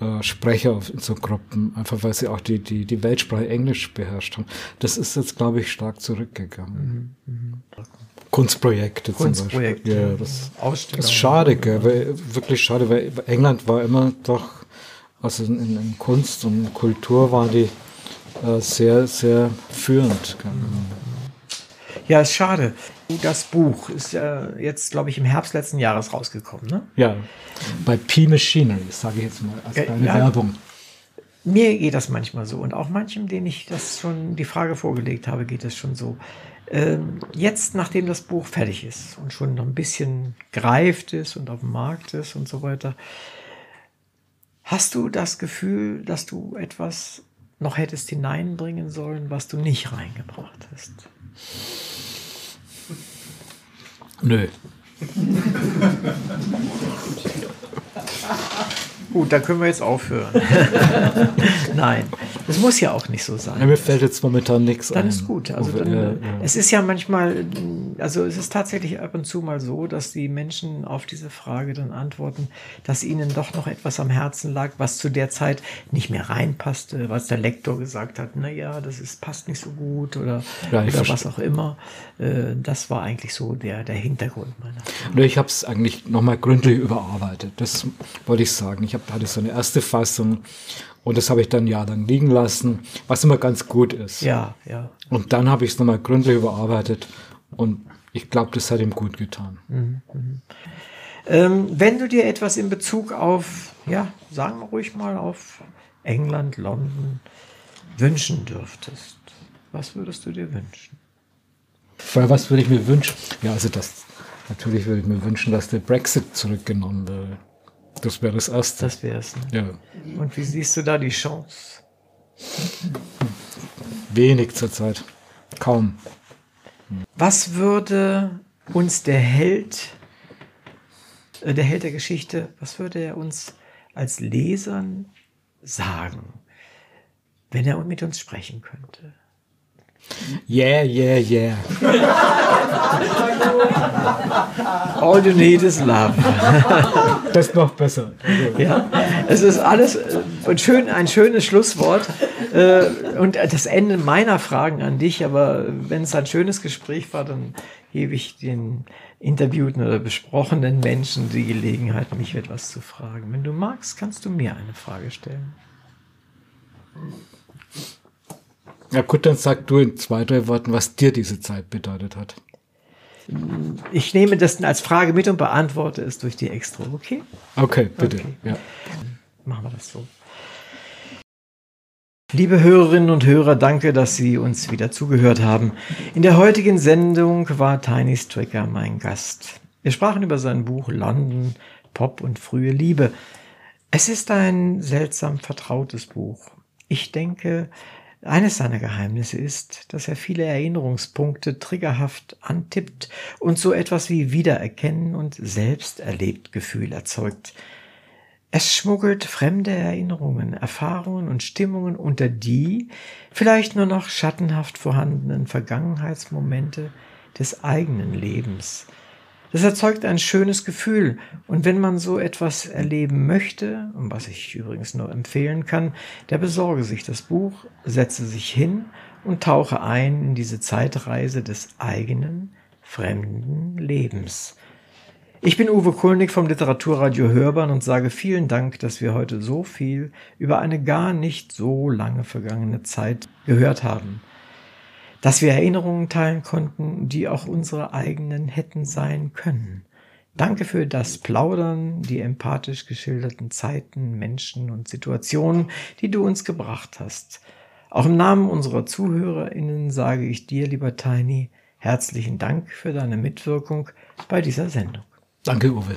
äh, Sprecher in so Gruppen, einfach weil sie auch die, die, die Weltsprache Englisch beherrscht haben. Das ist jetzt, glaube ich, stark zurückgegangen. Mhm, mh. Kunstprojekte, Kunstprojekte zum Beispiel. Ja, das, das ist schade, gell, weil, wirklich schade, weil England war immer doch, also in, in Kunst und Kultur waren die äh, sehr, sehr führend. Gell. Ja, ist schade. Das Buch ist äh, jetzt, glaube ich, im Herbst letzten Jahres rausgekommen, ne? Ja, bei P Machinery, sage ich jetzt mal, als ja, eine ja. Werbung. mir geht das manchmal so und auch manchem, den ich das schon die Frage vorgelegt habe, geht es schon so. Ähm, jetzt, nachdem das Buch fertig ist und schon noch ein bisschen greift ist und auf dem Markt ist und so weiter, hast du das Gefühl, dass du etwas noch hättest hineinbringen sollen, was du nicht reingebracht hast? Nö. Gut, dann können wir jetzt aufhören. Nein, das muss ja auch nicht so sein. Ja, mir fällt jetzt momentan nichts Dann ein. ist gut. Also dann, Ja, ja. Es ist ja manchmal, also es ist tatsächlich ab und zu mal so, dass die Menschen auf diese Frage dann antworten, dass ihnen doch noch etwas am Herzen lag, was zu der Zeit nicht mehr reinpasste, was der Lektor gesagt hat, naja, das ist, passt nicht so gut oder, oder was auch immer. Äh, Das war eigentlich so der, der Hintergrund meiner Frage. Ich habe es eigentlich nochmal gründlich überarbeitet. Das wollte ich sagen. Ich hab, hatte so eine erste Fassung und das habe ich dann Jahr lang liegen lassen, was immer ganz gut ist. Ja, ja. Und dann habe ich es nochmal gründlich überarbeitet und ich glaube, das hat ihm gut getan. Ähm, wenn du dir etwas in Bezug auf, ja, sagen wir ruhig mal auf England, London wünschen dürftest, was würdest du dir wünschen? Weil was würde ich mir wünschen? Ja, also das, natürlich würde ich mir wünschen, dass der Brexit zurückgenommen würde. Das wäre das Erste. Das wär's. Ne? ja, Und wie siehst du da die Chance? wenig zurzeit. Kaum. Was würde uns der Held, äh, der Held der Geschichte, was würde er uns als Lesern sagen, wenn er mit uns sprechen könnte? Yeah, yeah, yeah. All you need is love. Das ist noch besser. Ja, es ist alles äh, und schön, ein schönes Schlusswort äh, und das Ende meiner Fragen an dich. Aber wenn es ein schönes Gespräch war, dann gebe ich den interviewten oder besprochenen Menschen die Gelegenheit, mich etwas zu fragen. Wenn du magst, kannst du mir eine Frage stellen. Ja gut, dann sag du in zwei, drei Worten, was dir diese Zeit bedeutet hat. Ich nehme das als Frage mit und beantworte es durch die Extra. Okay? Okay, bitte. Okay. Ja. Machen wir das so. Liebe Hörerinnen und Hörer, danke, dass Sie uns wieder zugehört haben. In der heutigen Sendung war Tiny Stricker mein Gast. Wir sprachen über sein Buch London, Pop und frühe Liebe. Es ist ein seltsam vertrautes Buch. Ich denke, eines seiner Geheimnisse ist, dass er viele Erinnerungspunkte triggerhaft antippt und so etwas wie Wiedererkennen und Selbsterlebtgefühl erzeugt. Es schmuggelt fremde Erinnerungen, Erfahrungen und Stimmungen unter die vielleicht nur noch schattenhaft vorhandenen Vergangenheitsmomente des eigenen Lebens. Das erzeugt ein schönes Gefühl und wenn man so etwas erleben möchte, was ich übrigens nur empfehlen kann, der besorge sich das Buch, setze sich hin und tauche ein in diese Zeitreise des eigenen, fremden Lebens. Ich bin Uwe Kulnig vom Literaturradio Hörbahn und sage vielen Dank, dass wir heute so viel über eine gar nicht so lange vergangene Zeit gehört haben. Dass wir Erinnerungen teilen konnten, die auch unsere eigenen hätten sein können. Danke für das Plaudern, die empathisch geschilderten Zeiten, Menschen und Situationen, die du uns gebracht hast. Auch im Namen unserer ZuhörerInnen sage ich dir, lieber Tiny, herzlichen Dank für deine Mitwirkung bei dieser Sendung. Danke, Uwe.